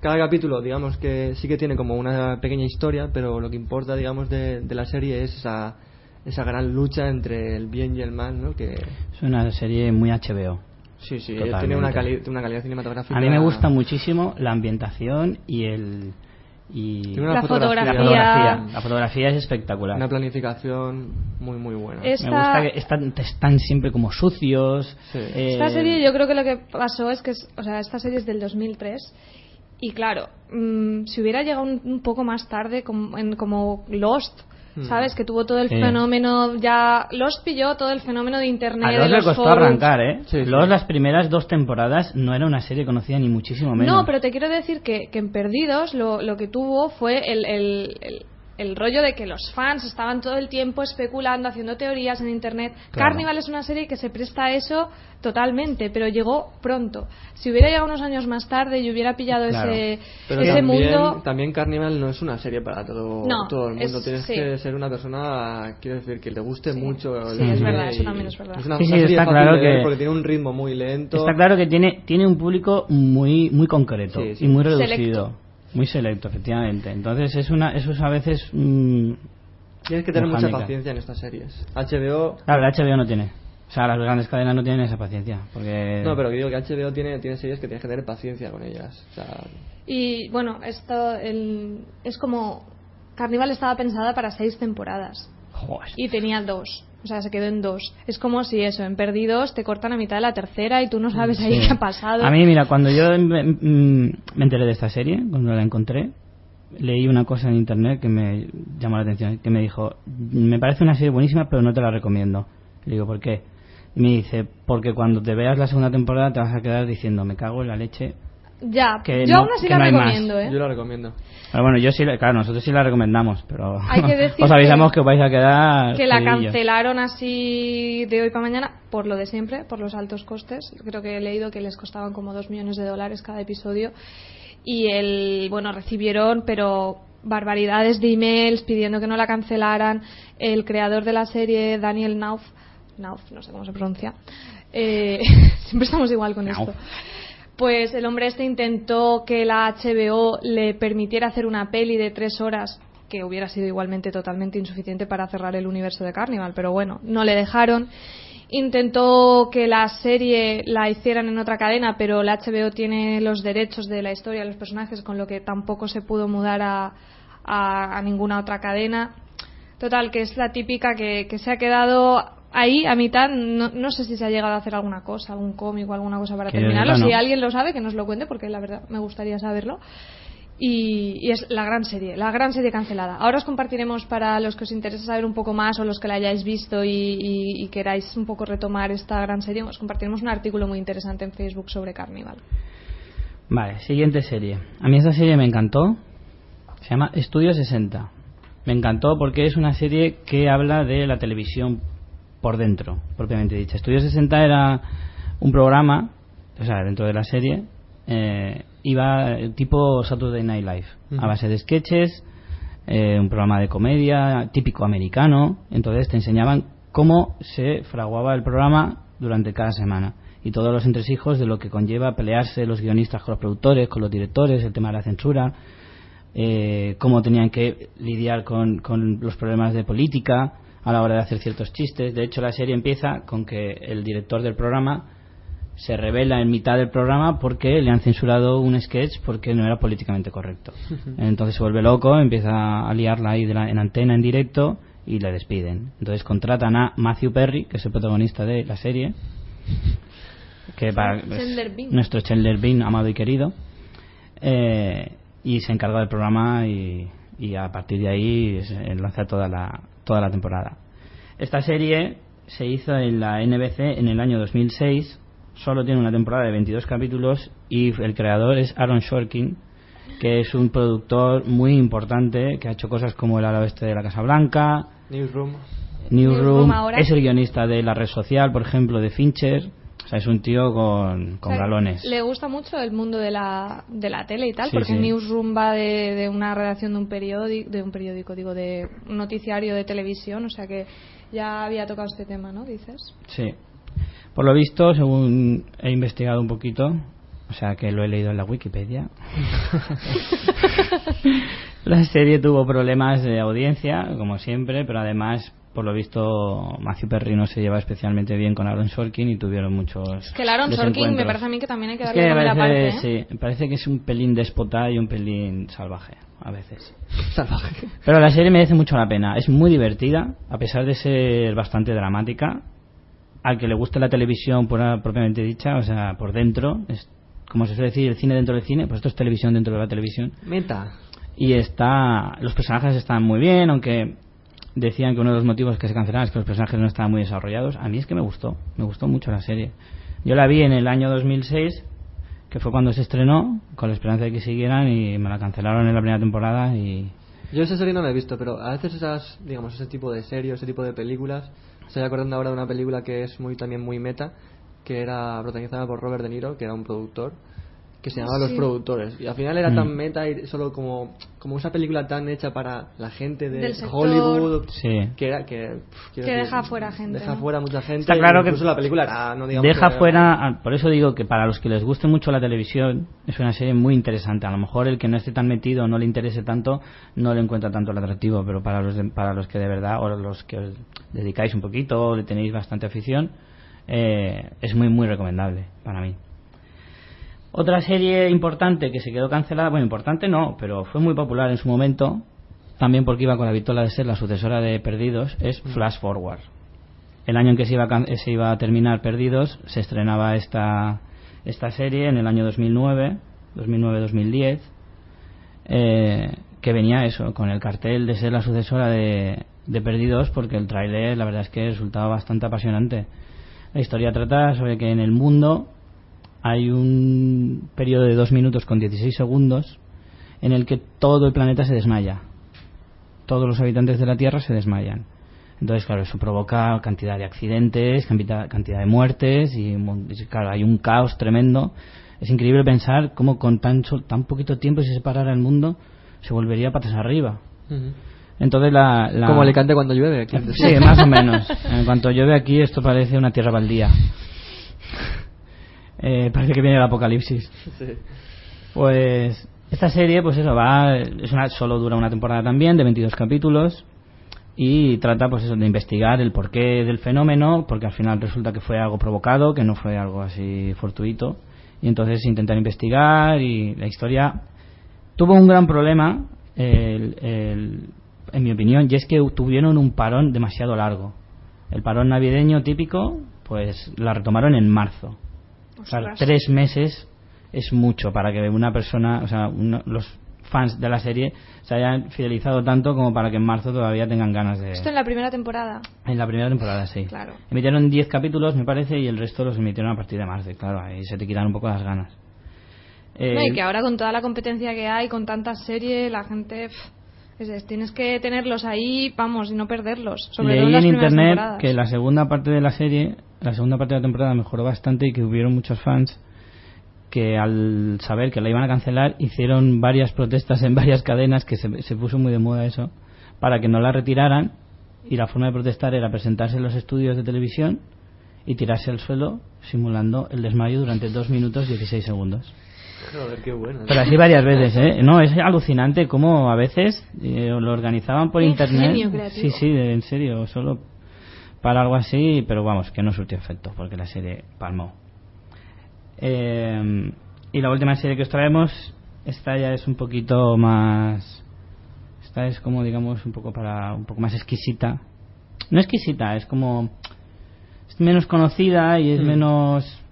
cada capítulo, digamos que sí que tiene como una pequeña historia, pero lo que importa, digamos, de, de la serie es esa, esa gran lucha entre el bien y el mal, ¿no? Que Es una serie muy HBO. sí, sí, Totalmente. tiene una, cali- una calidad cinematográfica. A mí me gusta muchísimo la ambientación y el y Tiene una La la fotografía. fotografía. La fotografía es espectacular. Una planificación muy, muy buena. Es- Me Esta- gusta que están, están siempre como sucios. Sí. eh, Esta serie yo creo que lo que pasó es que, es- o sea, esta serie es del 2003 Y claro, mm, si hubiera llegado un, un poco más tarde, como, en, como Lost. ¿Sabes? Que tuvo todo el Sí. fenómeno, ya Lost pilló todo el fenómeno de internet. A de Lost le los costó forums. arrancar, ¿eh? Sí, sí. Lost las primeras dos temporadas no era una serie conocida ni muchísimo menos. No, pero te quiero decir que, que en Perdidos lo, lo que tuvo fue el, el, el- el rollo de que los fans estaban todo el tiempo especulando, haciendo teorías en internet. Claro. Carnival es una serie que se presta a eso totalmente, pero llegó pronto. Si hubiera llegado unos años más tarde y hubiera pillado Claro. ese, Pero ese también, mundo. también Carnival no es una serie para todo, No, todo el mundo. es- Tienes sí. que ser una persona, quiero decir, que le guste Sí. mucho. el Sí, es verdad, eso también es verdad. Es una, Sí, sí, una serie está fácil claro de ver que- porque tiene un ritmo muy lento. Está claro que tiene, tiene un público muy, muy concreto Sí, sí. y muy reducido. Selecto. Muy selecto, efectivamente. Entonces, es una, eso es a veces. mm, Tienes que tener mucha paciencia en estas series. HBO... Claro, la HBO no tiene. O sea, las grandes cadenas no tienen esa paciencia. Porque... No, pero que digo que HBO tiene, tiene series que tienes que tener paciencia con ellas. O sea, Y bueno, esto el- es como. Carnival estaba pensada para seis temporadas. Joder. y tenía dos. O sea, se quedó en dos. Es como si eso, en Perdidos te cortan a mitad de la tercera y tú no sabes ahí qué ha pasado. A mí, mira, cuando yo me, mm, me enteré de esta serie, cuando la encontré, leí una cosa en internet que me llamó la atención, que me dijo, me parece una serie buenísima, pero no te la recomiendo. Le digo, ¿por qué? Y me dice, porque cuando te veas la segunda temporada te vas a quedar diciendo, me cago en la leche. Ya, que yo no- aún así que la no recomiendo, ¿eh? yo la recomiendo. Pero bueno, yo sí, la- claro, nosotros sí la recomendamos, pero Hay que decir os avisamos que- que, os vais a quedar... Que la cancelaron así de hoy para mañana por lo de siempre, por los altos costes. Creo que he leído que les costaban como dos millones de dólares cada episodio. Y el, bueno, recibieron, pero barbaridades de emails pidiendo que no la cancelaran. El creador de la serie, Daniel Nauf, Nauf, no sé cómo se pronuncia. eh, siempre estamos igual con Nauf. esto. Pues el hombre este intentó que la HBO le permitiera hacer una peli de tres horas que hubiera sido igualmente totalmente insuficiente para cerrar el universo de Carnival, pero bueno, no le dejaron. Intentó que la serie la hicieran en otra cadena, pero la HBO tiene los derechos de la historia de los personajes, con lo que tampoco se pudo mudar a, a- a ninguna otra cadena. Total, que es la típica que, que se ha quedado ahí a mitad. No, no sé si se ha llegado a hacer alguna cosa, algún cómic o alguna cosa para Que terminarlo. Si alguien lo sabe, que nos lo cuente, porque la verdad me gustaría saberlo. Y, y es la gran serie, la gran serie cancelada. Ahora os compartiremos para los que os interesa saber un poco más o los que la hayáis visto y, y- y queráis un poco retomar esta gran serie, os compartiremos un artículo muy interesante en Facebook sobre Carnival. Vale, siguiente serie. A mí esta serie me encantó. Se llama Estudio 60. Me encantó porque es una serie que habla de la televisión por dentro, propiamente dicha. Estudio 60 era un programa, o sea, dentro de la serie, eh, iba tipo Saturday Night Live, a base de sketches, eh, un programa de comedia típico americano. Entonces te enseñaban cómo se fraguaba el programa durante cada semana y todos los entresijos de lo que conlleva pelearse los guionistas con los productores, con los directores, el tema de la censura, eh, cómo tenían que lidiar con, con los problemas de política a la hora de hacer ciertos chistes. De hecho, la serie empieza con que el director del programa se revela en mitad del programa porque le han censurado un sketch porque no era políticamente correcto. Entonces se vuelve loco, empieza a liarla ahí de la- en antena, en directo, y le despiden. Entonces contratan a Matthew Perry, que es el protagonista de la serie, que para, nuestro Chandler Bing, amado y querido, eh, y se encarga del programa y, y a partir de ahí se lanza toda la, toda la temporada. Esta serie se hizo en la NBC en el año 2006, solo tiene una temporada de 22 capítulos y el creador es Aaron Sorkin, que es un productor muy importante que ha hecho cosas como El ala oeste de la Casa Blanca, Newsroom. Newsroom, Newsroom ahora. es el guionista de La Red Social, por ejemplo, de Fincher, o sea, es un tío con, con O sea, galones. Le gusta mucho el mundo de la, de la tele y tal, Sí, porque sí. Newsroom va de, de una redacción de un periódico, de un periódico, digo, de un noticiario de televisión, o sea que ya había tocado este tema, ¿no? Dices. Sí. Por lo visto, según he investigado un poquito, o sea que lo he leído en la Wikipedia, la serie tuvo problemas de audiencia, como siempre, pero además, por lo visto, Matthew Perry no se lleva especialmente bien con Aaron Sorkin y tuvieron muchos. Que el Aaron Sorkin me parece a mí que también hay que Es darle que parece, aparte, ¿eh? sí, me parece que es un pelín déspota y un pelín salvaje, a veces. Salvaje. Pero la serie merece mucho la pena. Es muy divertida, a pesar de ser bastante dramática. Al que le guste la televisión pura- propiamente dicha, o sea, por dentro, es como se suele decir, el cine dentro del cine, pues esto es televisión dentro de la televisión. Meta. Y está, los personajes están muy bien, aunque decían que uno de los motivos que se cancelaban es que los personajes no estaban muy desarrollados. A mí es que me gustó, me gustó mucho la serie. Yo la vi en el año 2006, que fue cuando se estrenó, con la esperanza de que siguieran y me la cancelaron en la primera temporada y... Yo esa serie no la he visto, pero a veces esas, digamos, ese tipo de series, ese tipo de películas, estoy acordando ahora de una película que es muy también muy meta, que era protagonizada por Robert De Niro, que era un productor, que se llamaba Los. Productores. Y al final era Mm. tan meta y solo como, como esa película tan hecha para la gente de Del. Hollywood, Sí. que era que, Que decir, deja fuera gente, Deja ¿no? fuera mucha gente. Está claro que incluso la película era, no digamos Deja que- fuera, ah, por eso digo que para los que les guste mucho la televisión es una serie muy interesante. A lo mejor el que no esté tan metido, no le interese tanto, no le encuentra tanto el atractivo, pero para los, de- para los que de verdad, o los que os dedicáis un poquito, o le tenéis bastante afición, eh, es muy, muy recomendable para mí. Otra serie importante que se quedó cancelada, bueno, importante no, pero fue muy popular en su momento, también porque iba con la vitola de ser la sucesora de Perdidos, es Flash Forward. El año en que se iba a, se iba a terminar Perdidos, se estrenaba esta, esta serie en el año 2009, 2009-2010, eh, que venía eso, con el cartel de ser la sucesora de, de Perdidos, porque el tráiler la verdad es que resultaba bastante apasionante. La historia trata sobre que en el mundo hay un periodo de 2 minutos con 16 segundos en el que todo el planeta se desmaya. Todos los habitantes de la Tierra se desmayan. Entonces, claro, eso provoca cantidad de accidentes, cantidad, de muertes y, claro, hay un caos tremendo. Es increíble pensar cómo con tan, tan poquito tiempo si se separara el mundo se volvería patas arriba. Entonces la, la- Como Alicante cuando llueve. decir. Sí, más o menos. En cuanto llueve aquí, esto parece una tierra baldía. Eh, parece que viene el apocalipsis. Sí. Pues esta serie, pues eso, va, es una, solo dura una temporada también, de 22 capítulos, y trata, pues eso, de investigar el porqué del fenómeno, porque al final resulta que fue algo provocado, que no fue algo así fortuito, y entonces intentar investigar, y la historia tuvo un gran problema, el- el- en mi opinión, y es que tuvieron un parón demasiado largo. El parón navideño típico, pues la retomaron en marzo. Ostras. tres meses es mucho para que una persona, o sea, uno- los fans de la serie se hayan fidelizado tanto como para que en marzo todavía tengan ganas de... Esto en la primera temporada. En la primera temporada, sí. Claro. Emitieron 10 capítulos, me parece, y el resto los emitieron a partir de marzo. Claro, ahí se te quitan un poco las ganas. Eh, No, y que ahora con toda la competencia que hay, con tantas series, la gente... pff, es- es- tienes que tenerlos ahí, vamos, y no perderlos. Sobre todo Leí las en internet temporadas. que la segunda parte de la serie, la segunda parte de la temporada mejoró bastante y que hubieron muchos fans que al saber que la iban a cancelar hicieron varias protestas en varias cadenas que se, se puso muy de moda eso para que no la retiraran y la forma de protestar era presentarse en los estudios de televisión y tirarse al suelo simulando el desmayo durante 2 minutos 16 segundos. Joder, qué bueno. Pero así varias veces, ¿eh? No, es alucinante cómo a veces eh, lo organizaban por Qué internet. Sí, sí, de- en serio, solo para algo así, pero vamos, que no surtió efecto porque la serie palmó. Eh, y la última serie que os traemos, esta ya es un poquito más. Esta es como, digamos, un poco para un poco más exquisita. No exquisita, es como. Es menos conocida y es Mm. menos.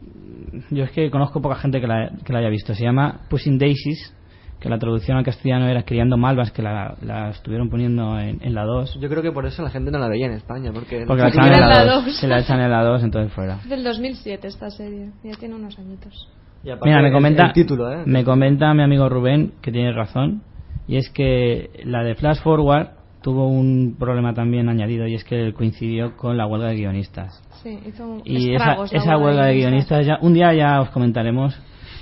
Yo es que conozco poca gente que la, que la haya visto. Se llama Pushing Daisies, que la traducción al castellano era Criando Malvas, que la, la estuvieron poniendo en, en la 2. Yo creo que por eso la gente no la veía en España, porque... Porque la echan en la la 2. dos. Se la echan en la 2, entonces fuera. Es del 2007 esta serie. Ya tiene unos añitos. Y Mira, me el- comenta, el título, ¿eh? me comenta mi amigo Rubén que tiene razón y es que la de Flash Forward tuvo un problema también añadido y es que coincidió con la huelga de guionistas Sí, hizo un y esa, esa huelga de guionistas ya un día ya os comentaremos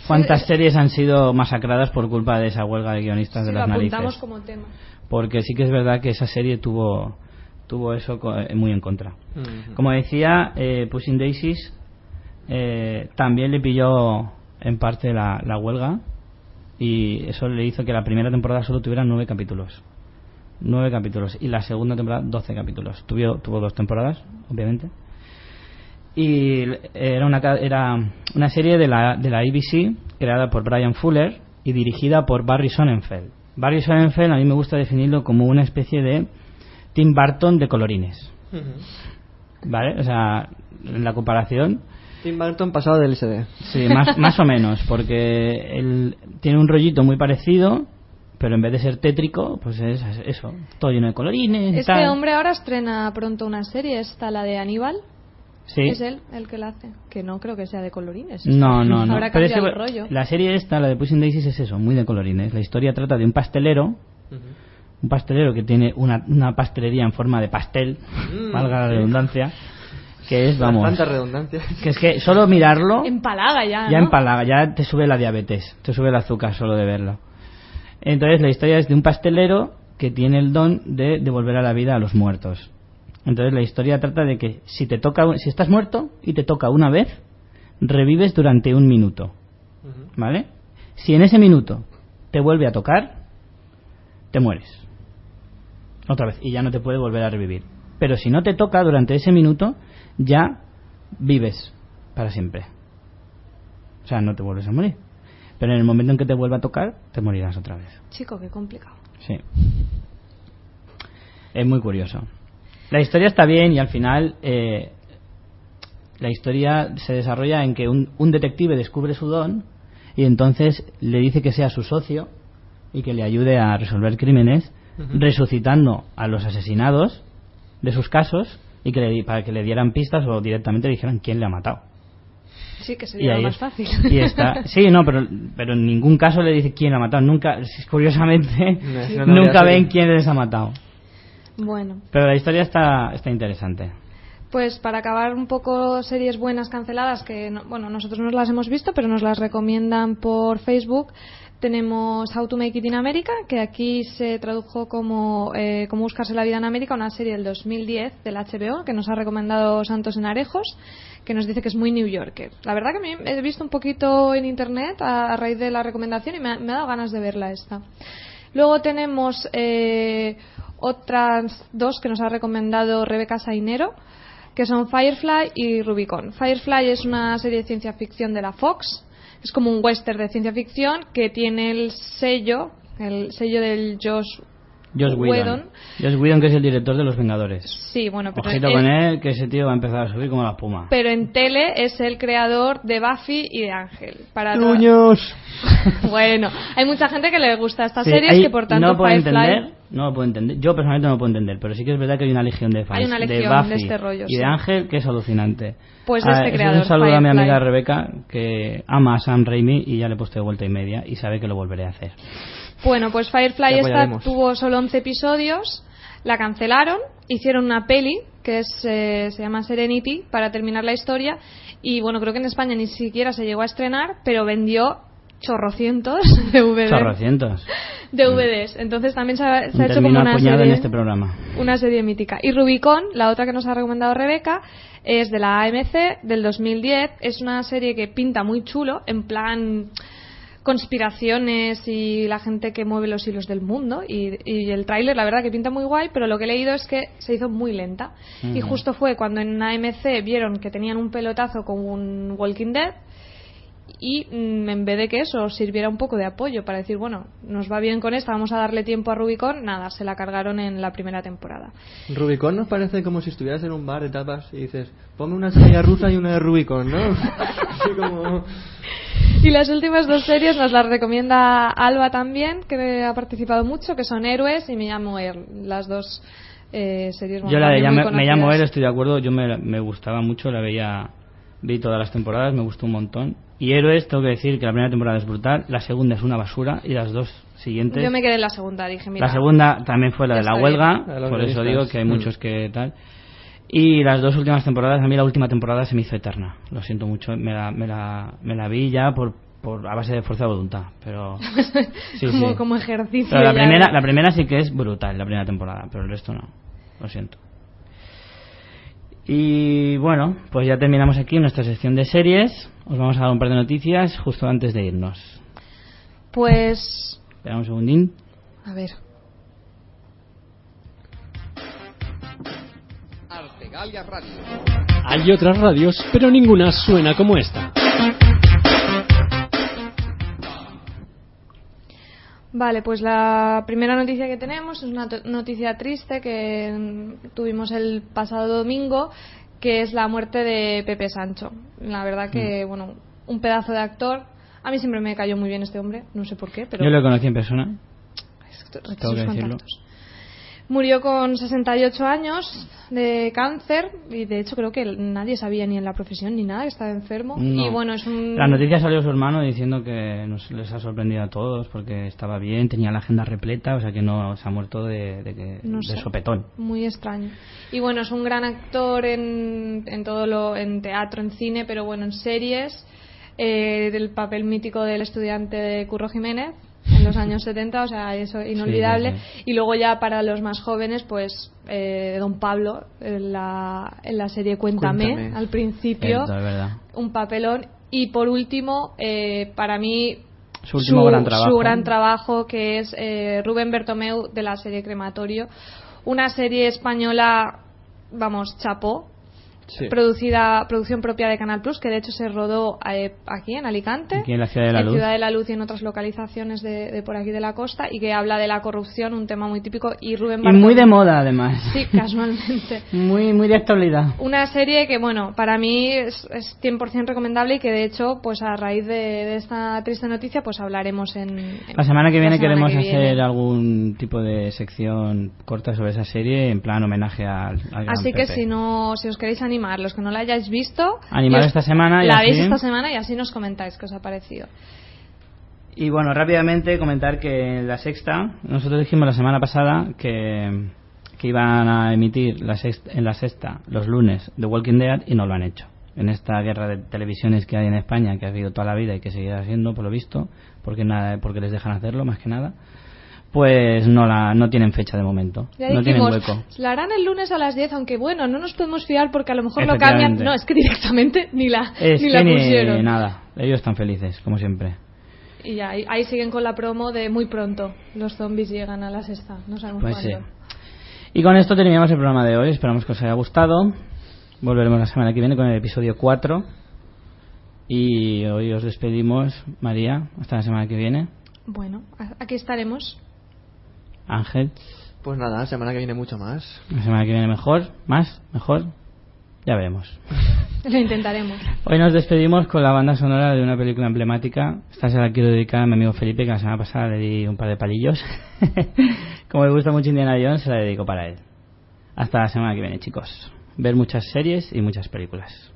cuántas series han sido masacradas por culpa de esa huelga de guionistas Sí, de lo las apuntamos narices como tema. porque sí que es verdad que esa serie tuvo tuvo eso co- eh, muy en contra como decía, eh, Pushing Daisies eh, también le pilló en parte la, la huelga y eso le hizo que la primera temporada solo tuviera nueve capítulos. Nueve capítulos. Y la segunda temporada, doce capítulos. Tuvo, tuvo dos temporadas, obviamente. Y era una, ca- era una serie de la, de la ABC creada por Brian Fuller y dirigida por Barry Sonnenfeld. Barry Sonnenfeld a mí me gusta definirlo como una especie de Tim Burton de colorines. ¿Vale? O sea, en la comparación, Tim Burton pasado del SD. Sí, más, más o menos, porque él tiene un rollito muy parecido, pero en vez de ser tétrico, pues es eso, todo lleno de colorines. Este tal. hombre ahora estrena pronto una serie, esta la de Aníbal. Sí. Es él el que la hace. Que no creo que sea de colorines. No, no, no. Habrá Pero es cambiado que, el rollo. La serie esta, la de Pushing Daisies, es eso, muy de colorines. La historia trata de un pastelero, un pastelero que tiene una, una pastelería en forma de pastel, Mm, valga la sí. redundancia, que es, vamos, Tanta redundancia. que es que solo mirarlo Empalaga ya, ya ¿no? empalaga, ya te sube la diabetes, te sube el azúcar solo de verlo. Entonces la historia es de un pastelero que tiene el don de devolver a la vida a los muertos. Entonces la historia trata de que si te toca, si estás muerto y te toca una vez, revives durante un minuto, ¿vale? Si en ese minuto te vuelve a tocar, te mueres. Otra vez y ya no te puede volver a revivir. Pero si no te toca durante ese minuto, ya vives para siempre. O sea, no te vuelves a morir. Pero en el momento en que te vuelva a tocar, te morirás otra vez. Chico, qué complicado. Sí. Es muy curioso. La historia está bien y al final eh, la historia se desarrolla en que un, un detective descubre su don y entonces le dice que sea su socio y que le ayude a resolver crímenes, resucitando a los asesinados de sus casos y que le, di- para que le dieran pistas o directamente le dijeran quién le ha matado. Sí, que Y sería lo más fácil. Y está, sí, no, pero, pero en ningún caso le dice quién la ha matado. Nunca, curiosamente, No, nunca ven quién les ha matado. Bueno, Pero la historia está, está interesante. pues para acabar un poco series buenas canceladas que, no- bueno, nosotros no las hemos visto, pero nos las recomiendan por Facebook. Tenemos How to Make It in America, que aquí se tradujo como eh, Cómo buscarse la vida en América, una serie del 2010 del HBO, que nos ha recomendado Santos en Arejos, que nos dice que es muy New Yorker. La verdad que mí he visto un poquito en internet a, a raíz de la recomendación y me ha, me ha dado ganas de verla esta. Luego tenemos eh, otras dos que nos ha recomendado Rebeca Sainero, que son Firefly y Rubicon. Firefly es una serie de ciencia ficción de la Fox. Es como un western de ciencia ficción que tiene el sello, el sello del Josh Josh Whedon. Whedon. Josh Whedon, que es el director de Los Vengadores. Sí, bueno, pero Ojito con él, que ese tío va a empezar a subir como la espuma. pero en tele es el creador de Buffy y de Ángel. Bueno, hay mucha gente que le gusta esta Sí, serie hay- que por tanto no puedo Firefly entender, no lo puedo entender. Yo personalmente no lo puedo entender, pero sí que es verdad que hay una legión de fans Hay una de legión de Buffy este rollo, y sí. de Ángel que es alucinante. Pues de Ah, este eso es creador, Un saludo a mi amiga Rebeca que ama a Sam Raimi y ya le he puesto de vuelta y media y sabe que lo volveré a hacer. Bueno, pues Firefly esta tuvo solo 11 episodios, la cancelaron, hicieron una peli que es, eh, se llama Serenity para terminar la historia y bueno, creo que en España ni siquiera se llegó a estrenar, pero vendió chorrocientos DVD, Chorrocientos. DVDs. Entonces también se ha, se Un ha hecho como una serie, en este programa. una serie mítica. Y Rubicon, la otra que nos ha recomendado Rebeca, es de la AMC del 2010. Es una serie que pinta muy chulo, en plan conspiraciones y la gente que mueve los hilos del mundo y, y el tráiler la verdad que pinta muy guay pero lo que he leído es que se hizo muy lenta y justo fue cuando en AMC vieron que tenían un pelotazo con un Walking Dead y mm, en vez de que eso sirviera un poco de apoyo para decir, bueno, nos va bien con esta, vamos a darle tiempo a Rubicon, nada, se la cargaron en la primera temporada. Rubicon nos parece como si estuvieras en un bar de tapas y dices, ponme una ensalada rusa y una de Rubicon, ¿no? Así como... Y las últimas dos series nos las recomienda Alba también, que ha participado mucho, que son Héroes y Me llamo Er, las dos eh, series Yo la de me llamo él, estoy de acuerdo, yo me, me gustaba mucho, la veía, vi todas las temporadas, me gustó un montón. Y Héroes, tengo que decir que la primera temporada es brutal, la segunda es una basura y las dos siguientes... Yo me quedé en la segunda, dije, mira, la segunda también fue la de la huelga, bien. Por eso digo que hay Mm. muchos que tal. Y las dos últimas temporadas, a mí la última temporada se me hizo eterna, lo siento mucho, me la, me la, me la vi ya por, por a base de fuerza de voluntad, pero... sí, como, sí. como ejercicio. Pero la primera, la primera sí que es brutal, la primera temporada, pero el resto no. Lo siento. Y bueno, pues ya terminamos aquí nuestra sección de series. Os vamos a dar un par de noticias justo antes de irnos. Pues, Espera un segundín. a ver, Radio. Hay otras radios, pero ninguna suena como esta. Vale, pues la primera noticia que tenemos es una noticia triste que mm, tuvimos el pasado domingo, que es la muerte de Pepe Sancho. La verdad Mm. que, bueno, un pedazo de actor. A mí siempre me cayó muy bien este hombre, no sé por qué, pero Yo lo conocí en persona. tengo que decirlo. contactos. Murió con 68 años de cáncer y de hecho creo que nadie sabía ni en la profesión ni nada que estaba enfermo. No. Y bueno, es un... La noticia salió su hermano diciendo que nos les ha sorprendido a todos porque estaba bien, tenía la agenda repleta, o sea que no se ha muerto de, de, No de sopetón. Muy extraño. Y bueno, es un gran actor en, en todo lo, en teatro, en cine, pero bueno, en series, eh, del papel mítico del estudiante de Curro Jiménez en los años 70, o sea, eso inolvidable. sí, Y luego ya para los más jóvenes, pues eh, Don Pablo en la, en la serie Cuéntame, Cuéntame. al principio, un papelón. Y por último, eh, para mí Su último gran trabajo. su gran trabajo, que es eh, Rubén Bertomeu de la serie Crematorio. Una serie española, vamos, chapó. Sí. Producida, producción propia de Canal Plus, que de hecho se rodó eh, aquí en Alicante, Aquí en la Ciudad de la en Luz. Ciudad de la Luz y en otras localizaciones de, de por aquí de la costa, y que habla de la corrupción, un tema muy típico. Y Rubén Y muy de moda además. Sí, casualmente. Muy, muy de actualidad. Una serie que, bueno, para mí es, es 100% recomendable y que de hecho, pues a raíz de, de esta triste noticia, pues hablaremos en... en- La semana que viene semana queremos que hacer viene. algún tipo de sección corta sobre esa serie en plan homenaje al, al gran Así que Pepe. si no, si os queréis animar, los que no la hayáis visto, Animar esta semana y la así- veis esta semana y así nos comentáis qué os ha parecido. Y bueno, rápidamente comentar que en la sexta, nosotros dijimos la semana pasada que, que iban a emitir la sexta- en la sexta los lunes The Walking Dead y no lo han hecho. En esta guerra de televisiones que hay en España, que ha habido toda la vida y que seguirá siendo, por lo visto, porque, nada, porque les dejan hacerlo más que nada, pues no, la, no tienen fecha de momento. Ya no tienen hueco. la harán el lunes a las 10, aunque bueno, no nos podemos fiar porque a lo mejor lo cambian. No, es que directamente ni la, Es ni la ni pusieron. nada. Ellos están felices, como siempre. Y ya, ahí, ahí siguen con la promo de muy pronto. Los zombies llegan a la sexta. No sabemos Pues sí. cuándo. Y con esto terminamos el programa de hoy. Esperamos que os haya gustado. Volveremos la semana que viene con el episodio 4. Y hoy os despedimos, María. Hasta la semana que viene. Bueno, aquí estaremos. Ángel. Pues nada, la semana que viene mucho más. La semana que viene mejor, más, mejor. Ya veremos. Lo intentaremos. Hoy nos despedimos con la banda sonora de una película emblemática. Esta se la quiero dedicar a mi amigo Felipe, que la semana pasada le di un par de palillos. Como le gusta mucho Indiana Jones, se la dedico para él. Hasta la semana que viene, chicos. Ver muchas series y muchas películas.